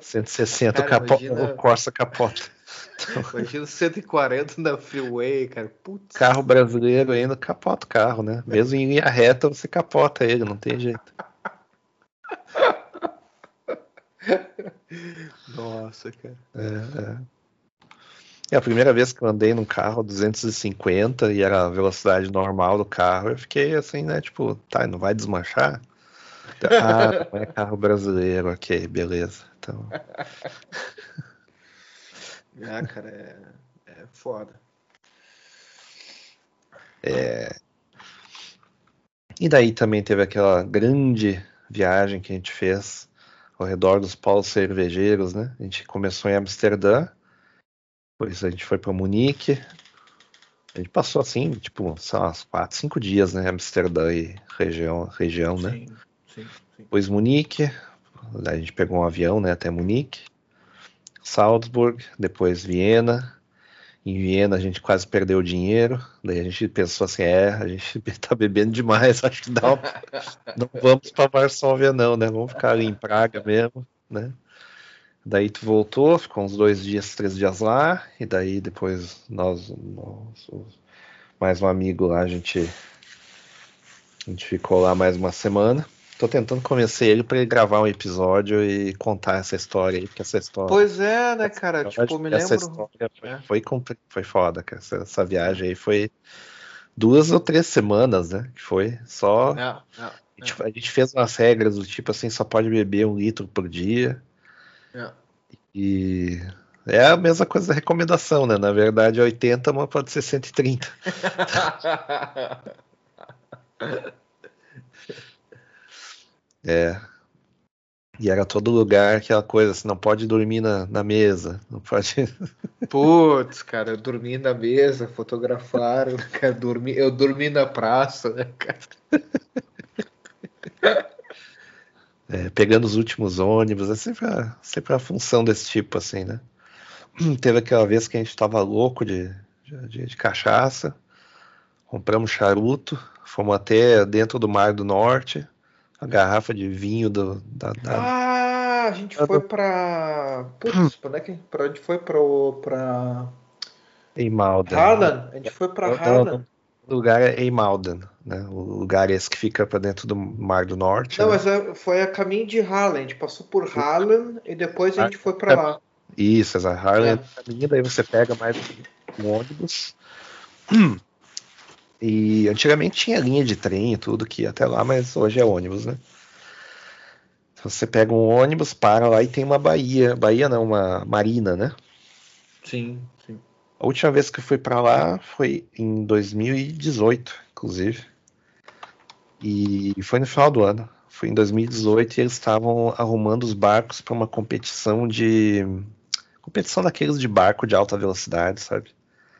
160 Cara, capo- imagina- o Corsa capota. Imagina 140 na freeway, cara. Putz. Carro brasileiro ainda capota o carro, né? Mesmo em linha reta você capota ele, não tem jeito. Nossa, cara. É, é. É a primeira vez que eu andei num carro 250 e era a velocidade normal do carro, eu fiquei assim, né? Tipo, tá, não vai desmanchar? Ah, não é carro brasileiro, ok, beleza. Então, Ah, cara, é, é foda. E daí também teve aquela grande viagem que a gente fez ao redor dos polos cervejeiros, né? A gente começou em Amsterdã, depois a gente foi para Munique. A gente passou assim, tipo, sei lá, uns 4, 5 dias, né? Amsterdã e região, região, né? Sim, sim, sim. Depois Munique, a gente pegou um avião, né, até Munique. Salzburg, depois Viena. Em Viena a gente quase perdeu o dinheiro. Daí a gente pensou assim, é, a gente tá bebendo demais, acho que uma... não vamos para Varsóvia não, né? Vamos ficar em Praga mesmo, né? Daí tu voltou, ficou uns dois dias, três dias lá, e daí depois nós, nós mais um amigo lá, a gente, a gente ficou lá mais uma semana. Tô tentando convencer ele para ele gravar um episódio e contar essa história aí, porque essa história. Pois é, né, cara? história- Tipo, me essa lembro. história foi, É. foi, compli- foi foda, cara. Essa, essa viagem aí foi duas ou três semanas, né? Que foi só. É, é, A gente, a gente fez umas regras do tipo assim, só pode beber um litro por dia. é. E é a mesma coisa da recomendação, né? Na verdade, é 80, mas pode ser 130. É. E era todo lugar aquela coisa assim, não pode dormir na, na mesa, não pode. Putz, cara, eu dormi na mesa, fotografaram, cara, dormi, eu dormi na praça, né, cara? É, pegando os últimos ônibus, é sempre a, sempre a função desse tipo, assim, né? Teve aquela vez que a gente tava louco de, de, de cachaça, compramos charuto, fomos até dentro do Mar do Norte, a garrafa de vinho do, da, da- Ah, a gente foi pra. Putz, onde é que pra onde foi? Pro, pra. em Malden. Harlan? A gente foi pra Harlan. O lugar é em Malden, né? O lugar esse que fica para dentro do Mar do Norte. Não, né? mas é- foi a caminho de Harlan. A gente passou por Harlan e depois a gente foi pra lá. Isso, É. é o caminho, daí você pega mais um ônibus. E antigamente tinha linha de trem e tudo que ia até lá, mas hoje é ônibus, né? Então Você pega um ônibus, para lá e tem uma baía. Baía não, uma marina, né? Sim, sim. A última vez que eu fui para lá foi em 2018, inclusive. E foi no final do ano. Foi em 2018 e eles estavam arrumando os barcos para uma competição de. Competição daqueles de barco de alta velocidade, sabe?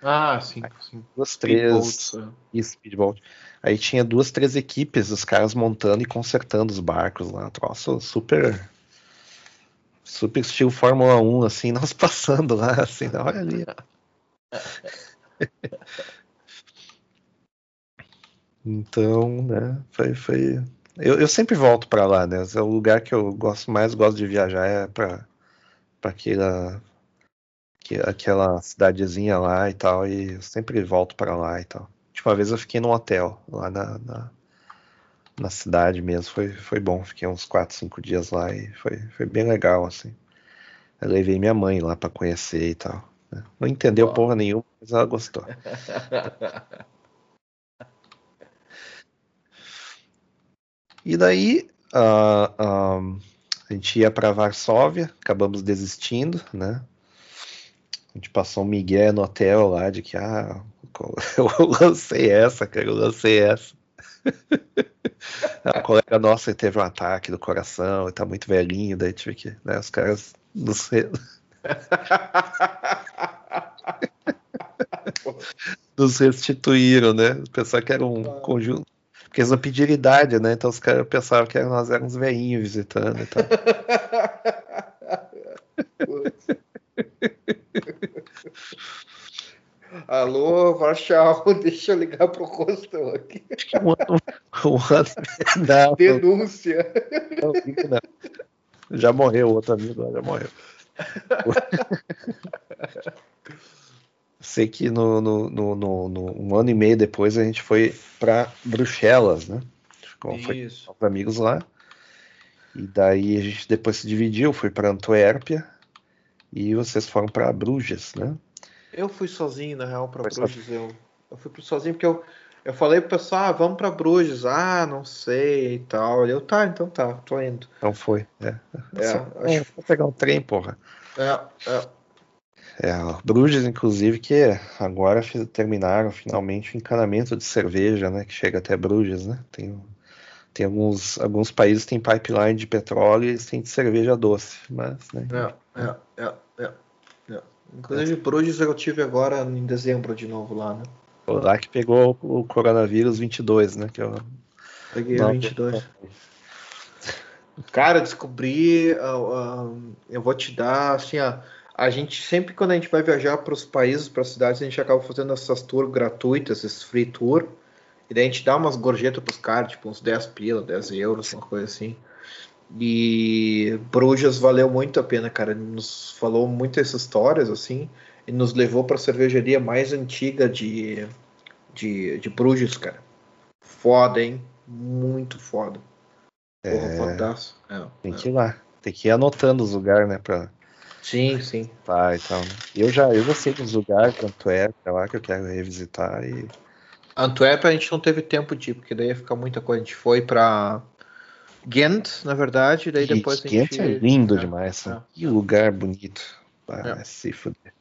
Ah, sim, sim. Duas, três. É. Speedboat. Aí tinha duas, três equipes, os caras montando e consertando os barcos lá. Troço super. Super estilo Fórmula 1, assim, nós passando lá, assim, olha ali. Então, né, foi, foi... Eu, eu sempre volto pra lá, né? É o lugar que eu gosto mais, gosto de viajar é pra aquela, que- aquela cidadezinha lá e tal, e eu sempre volto pra lá e tal. Última vez eu fiquei num hotel lá na, na, na cidade mesmo, foi, foi bom, fiquei uns 4, 5 dias lá e foi, foi bem legal, assim. Eu levei minha mãe lá pra conhecer e tal. né? Não entendeu Uau. porra nenhuma, mas ela gostou. E daí ah, ah, a gente ia para Varsóvia, acabamos desistindo, né? A gente passou um migué no hotel lá de que ah, eu lancei essa, cara, eu lancei essa. A colega nossa teve um ataque do coração e tá muito velhinho, daí tive que, né, os caras nos Nos restituíram, né? Pensar que era um conjunto. Porque eles não pediram idade, né? Então os caras pensavam que nós éramos veinhos visitando e tal. Alô, Varchal, deixa eu ligar pro Rostão aqui. Um ano, um ano, não, Denúncia. Não, não. Já morreu, o outro amigo já morreu. Sei que no, no, no, no, um ano e meio depois a gente foi para Bruxelas, né? Ficou, foi com os amigos lá. E daí a gente depois se dividiu, fui para Antuérpia e vocês foram para Bruges, né? Eu fui sozinho, na real, para Bruges. Eu, eu fui sozinho porque eu, eu falei pro pessoal, ah, vamos para Bruges. Ah, não sei e tal. Eu, tá, então tá, tô indo. Então foi, é. é acho... Vou pegar um trem, porra. É, é. É, Bruges, inclusive, que agora terminaram finalmente o encanamento de cerveja, né? Que chega até Bruges, né? Tem, tem alguns, alguns países que têm pipeline de petróleo e eles têm de cerveja doce, mas, né? É, é, é, é. é. Inclusive, Bruges eu tive agora em dezembro de novo lá, né? Lá que pegou o coronavírus 22, né? Que eu... Peguei o 22. Cara, descobri. Uh, uh, eu vou te dar, assim, ó a gente sempre quando a gente vai viajar para os países, para as cidades, a gente acaba fazendo essas tours gratuitas, esses free tour, e daí a gente dá umas gorjetas para os caras, tipo uns 10 pila, 10 euros, uma coisa assim. E Brujas valeu muito a pena, cara. Ele nos falou muitas histórias, assim, e nos levou para a cervejaria mais antiga de, de, de Bruges, cara. Foda, hein? Muito foda. Porra, é... É, tem que ir lá. Tem que ir anotando os lugares, né? Pra Sim, sim. Tá, então. Eu já, eu já sei dos lugares, Antuérpia lá, que eu quero revisitar e. Antuérpia a gente não teve tempo de ir, porque daí ia ficar muita coisa. A gente foi pra Ghent, na verdade, daí depois a gente. Ghent é lindo é, demais, é. que lugar bonito. Ah, é. se fuder.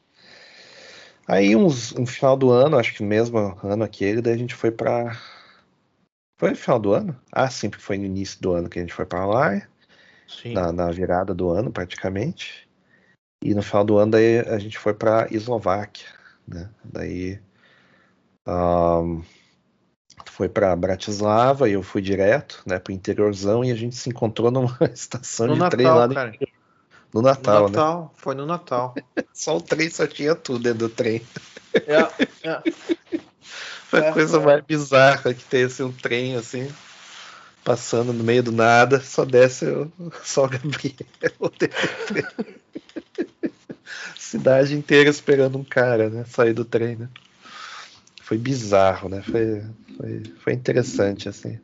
Aí uns, um final do ano, acho que no mesmo ano aquele, daí a gente foi pra. Foi no final do ano? Ah, sim, porque foi no início do ano que a gente foi pra lá. Sim. Na, na virada do ano, praticamente. E no final do ano daí a gente foi para Eslováquia, né? Daí um, foi para Bratislava e eu fui direto, né, para o interiorzão e a gente se encontrou numa estação no de Natal, trem lá cara. no Natal, no Natal, né? Foi no Natal. só o trem só tinha tudo dentro do trem. É, é. Foi a é, coisa é. mais bizarra que ter assim, um trem assim passando no meio do nada, só desce o, só o Gabriel. Cidade inteira esperando um cara, né? Sair do trem, né? Foi bizarro, né? Foi, foi, foi interessante, assim.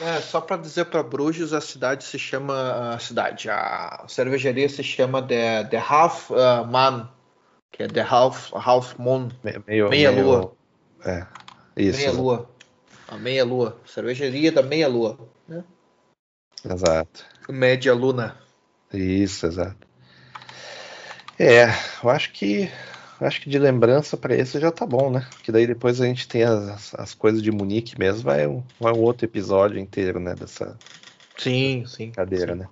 É, só para dizer para Bruges, a cidade se chama. A cidade, a cervejaria se chama The, The Half uh, Man, que é The Half, Half Moon. Meio, meia meio, lua. É, isso. Meia lua. A meia lua. Cervejaria da meia lua. Né? Exato. Média luna. Isso, exato. É, eu acho que acho que de lembrança para esse já tá bom, né? Que daí depois a gente tem as, as coisas de Munique mesmo, vai um, vai um outro episódio inteiro, né? Dessa sim, sim, cadeira, sim. né?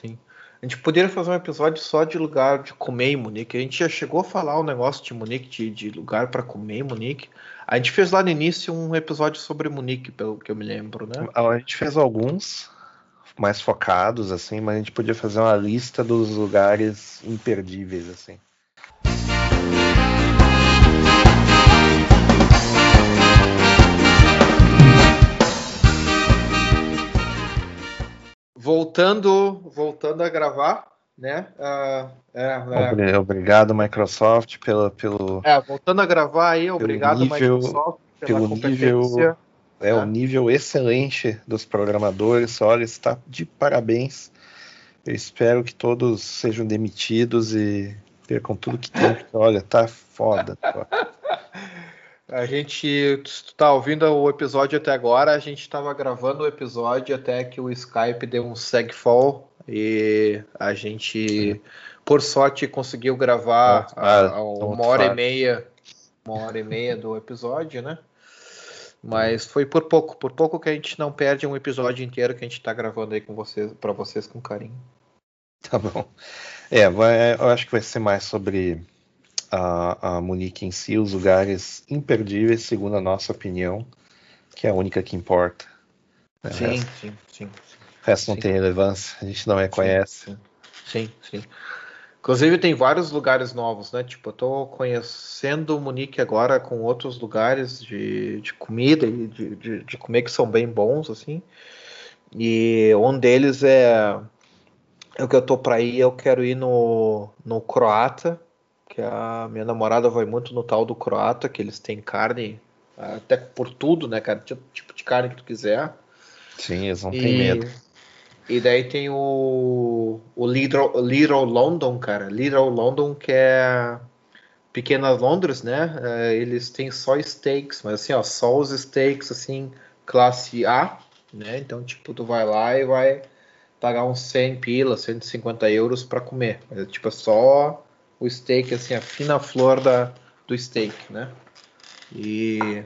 Sim. A gente poderia fazer um episódio só de lugar de comer em Munique. A gente já chegou a falar o um negócio de Munique, de, de lugar para comer em Munique. A gente fez lá no início um episódio sobre Munique, pelo que eu me lembro, né? A gente fez alguns mais focados, assim, mas a gente podia fazer uma lista dos lugares imperdíveis, assim. Voltando, voltando a gravar, né? Uh, é, é. Obrigado, Microsoft, pelo, pelo. É, voltando a gravar aí, obrigado, nível, Microsoft, pela pelo nível, é, o nível excelente dos programadores. Olha, está de parabéns. Eu espero que todos sejam demitidos e percam tudo que tem. Olha, tá foda. A gente está ouvindo o episódio até agora. A gente estava gravando o episódio até que o Skype deu um segfall e a gente por sorte conseguiu gravar a, a uma hora e meia, uma hora e meia do episódio, né? Mas foi por pouco, por pouco que a gente não perde um episódio inteiro que a gente está gravando aí com vocês, para vocês com carinho. Tá bom. É, vai, eu acho que vai ser mais sobre a, a Munique em si, os lugares imperdíveis, segundo a nossa opinião, que é a única que importa. Né? Sim, resto, sim, sim, O resto sim. não tem relevância, a gente não reconhece. Sim, sim, sim. Inclusive tem vários lugares novos, né? Tipo, eu tô conhecendo Munique agora com outros lugares de, de comida e de, de, de comer que são bem bons, assim. E um deles é, é o que eu tô para ir, eu quero ir no, no Croata, que a minha namorada vai muito no tal do Croata, que eles têm carne até por tudo, né, cara? Tipo, tipo de carne que tu quiser. Sim, eles não têm medo. E daí tem o, o Little, Little London, cara. Little London, que é Pequena Londres, né? É, eles têm só steaks, mas assim, ó, só os steaks, assim, classe A, né? Então, tipo, tu vai lá e vai pagar uns 100 pila, 150 euros para comer. Mas, tipo, é só o steak, assim, a fina flor da, do steak, né? E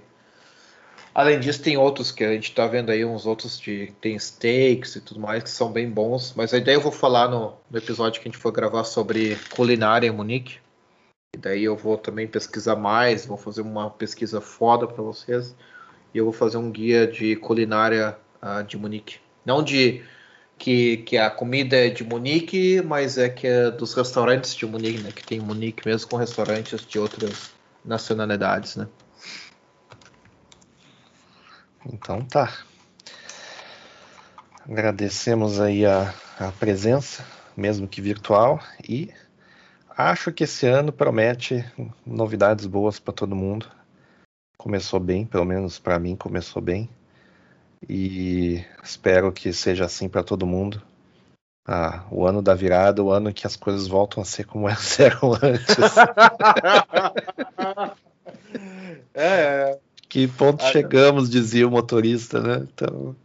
além disso, tem outros que a gente está vendo aí, uns outros de tem steaks e tudo mais, que são bem bons. Mas a ideia eu vou falar no, no episódio que a gente for gravar sobre culinária em Munique. E daí eu vou também pesquisar mais, vou fazer uma pesquisa foda para vocês. E eu vou fazer um guia de culinária uh, de Munique. Não de que, que a comida é de Munique, mas é que é dos restaurantes de Munique, né? Que tem Munique mesmo com restaurantes de outras nacionalidades, né? Então tá. Agradecemos aí a, a presença, mesmo que virtual, e acho que esse ano promete novidades boas para todo mundo. Começou bem, pelo menos para mim começou bem. E espero que seja assim para todo mundo. Ah, o ano da virada, o ano que as coisas voltam a ser como elas eram antes. é, que ponto chegamos, dizia o motorista, né? Então.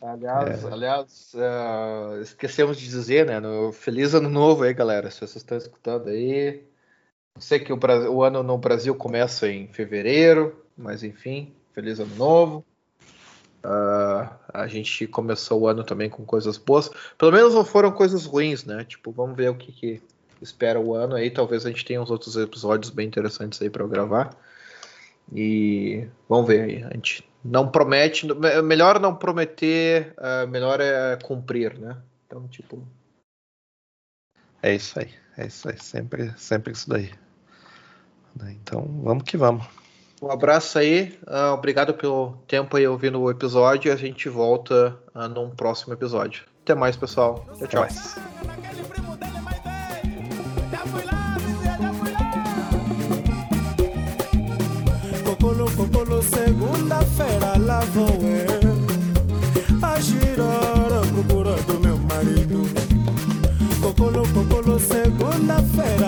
Aliás, é. aliás uh, esquecemos de dizer, né? No Feliz Ano Novo aí, galera. Se vocês estão escutando aí. Eu sei que o, o ano no Brasil começa em fevereiro, mas enfim, Feliz Ano Novo. Uh, a gente começou o ano também com coisas boas. Pelo menos não foram coisas ruins, né? Tipo, vamos ver o que, que espera o ano aí. Talvez a gente tenha uns outros episódios bem interessantes aí para gravar. E vamos ver aí. A gente não promete, melhor não prometer, uh, melhor é cumprir, né? Então, tipo. É isso aí, é isso aí, sempre, sempre isso daí. Então, vamos que vamos. Um abraço aí, uh, obrigado pelo tempo aí ouvindo o episódio. A gente volta uh, num próximo episódio. Até mais, pessoal. Tchau, tchau. Cocolo, segunda-feira lá vou eu A girar a procura do meu marido Cocolo, cocolo, segunda-feira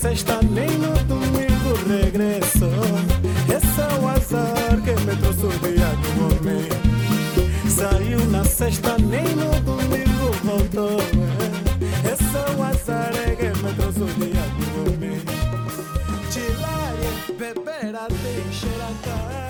sexta, nem no domingo regressou Esse é o azar que me trouxe o dia do homem Saiu na sexta, nem no domingo voltou. Beber a deixar a cara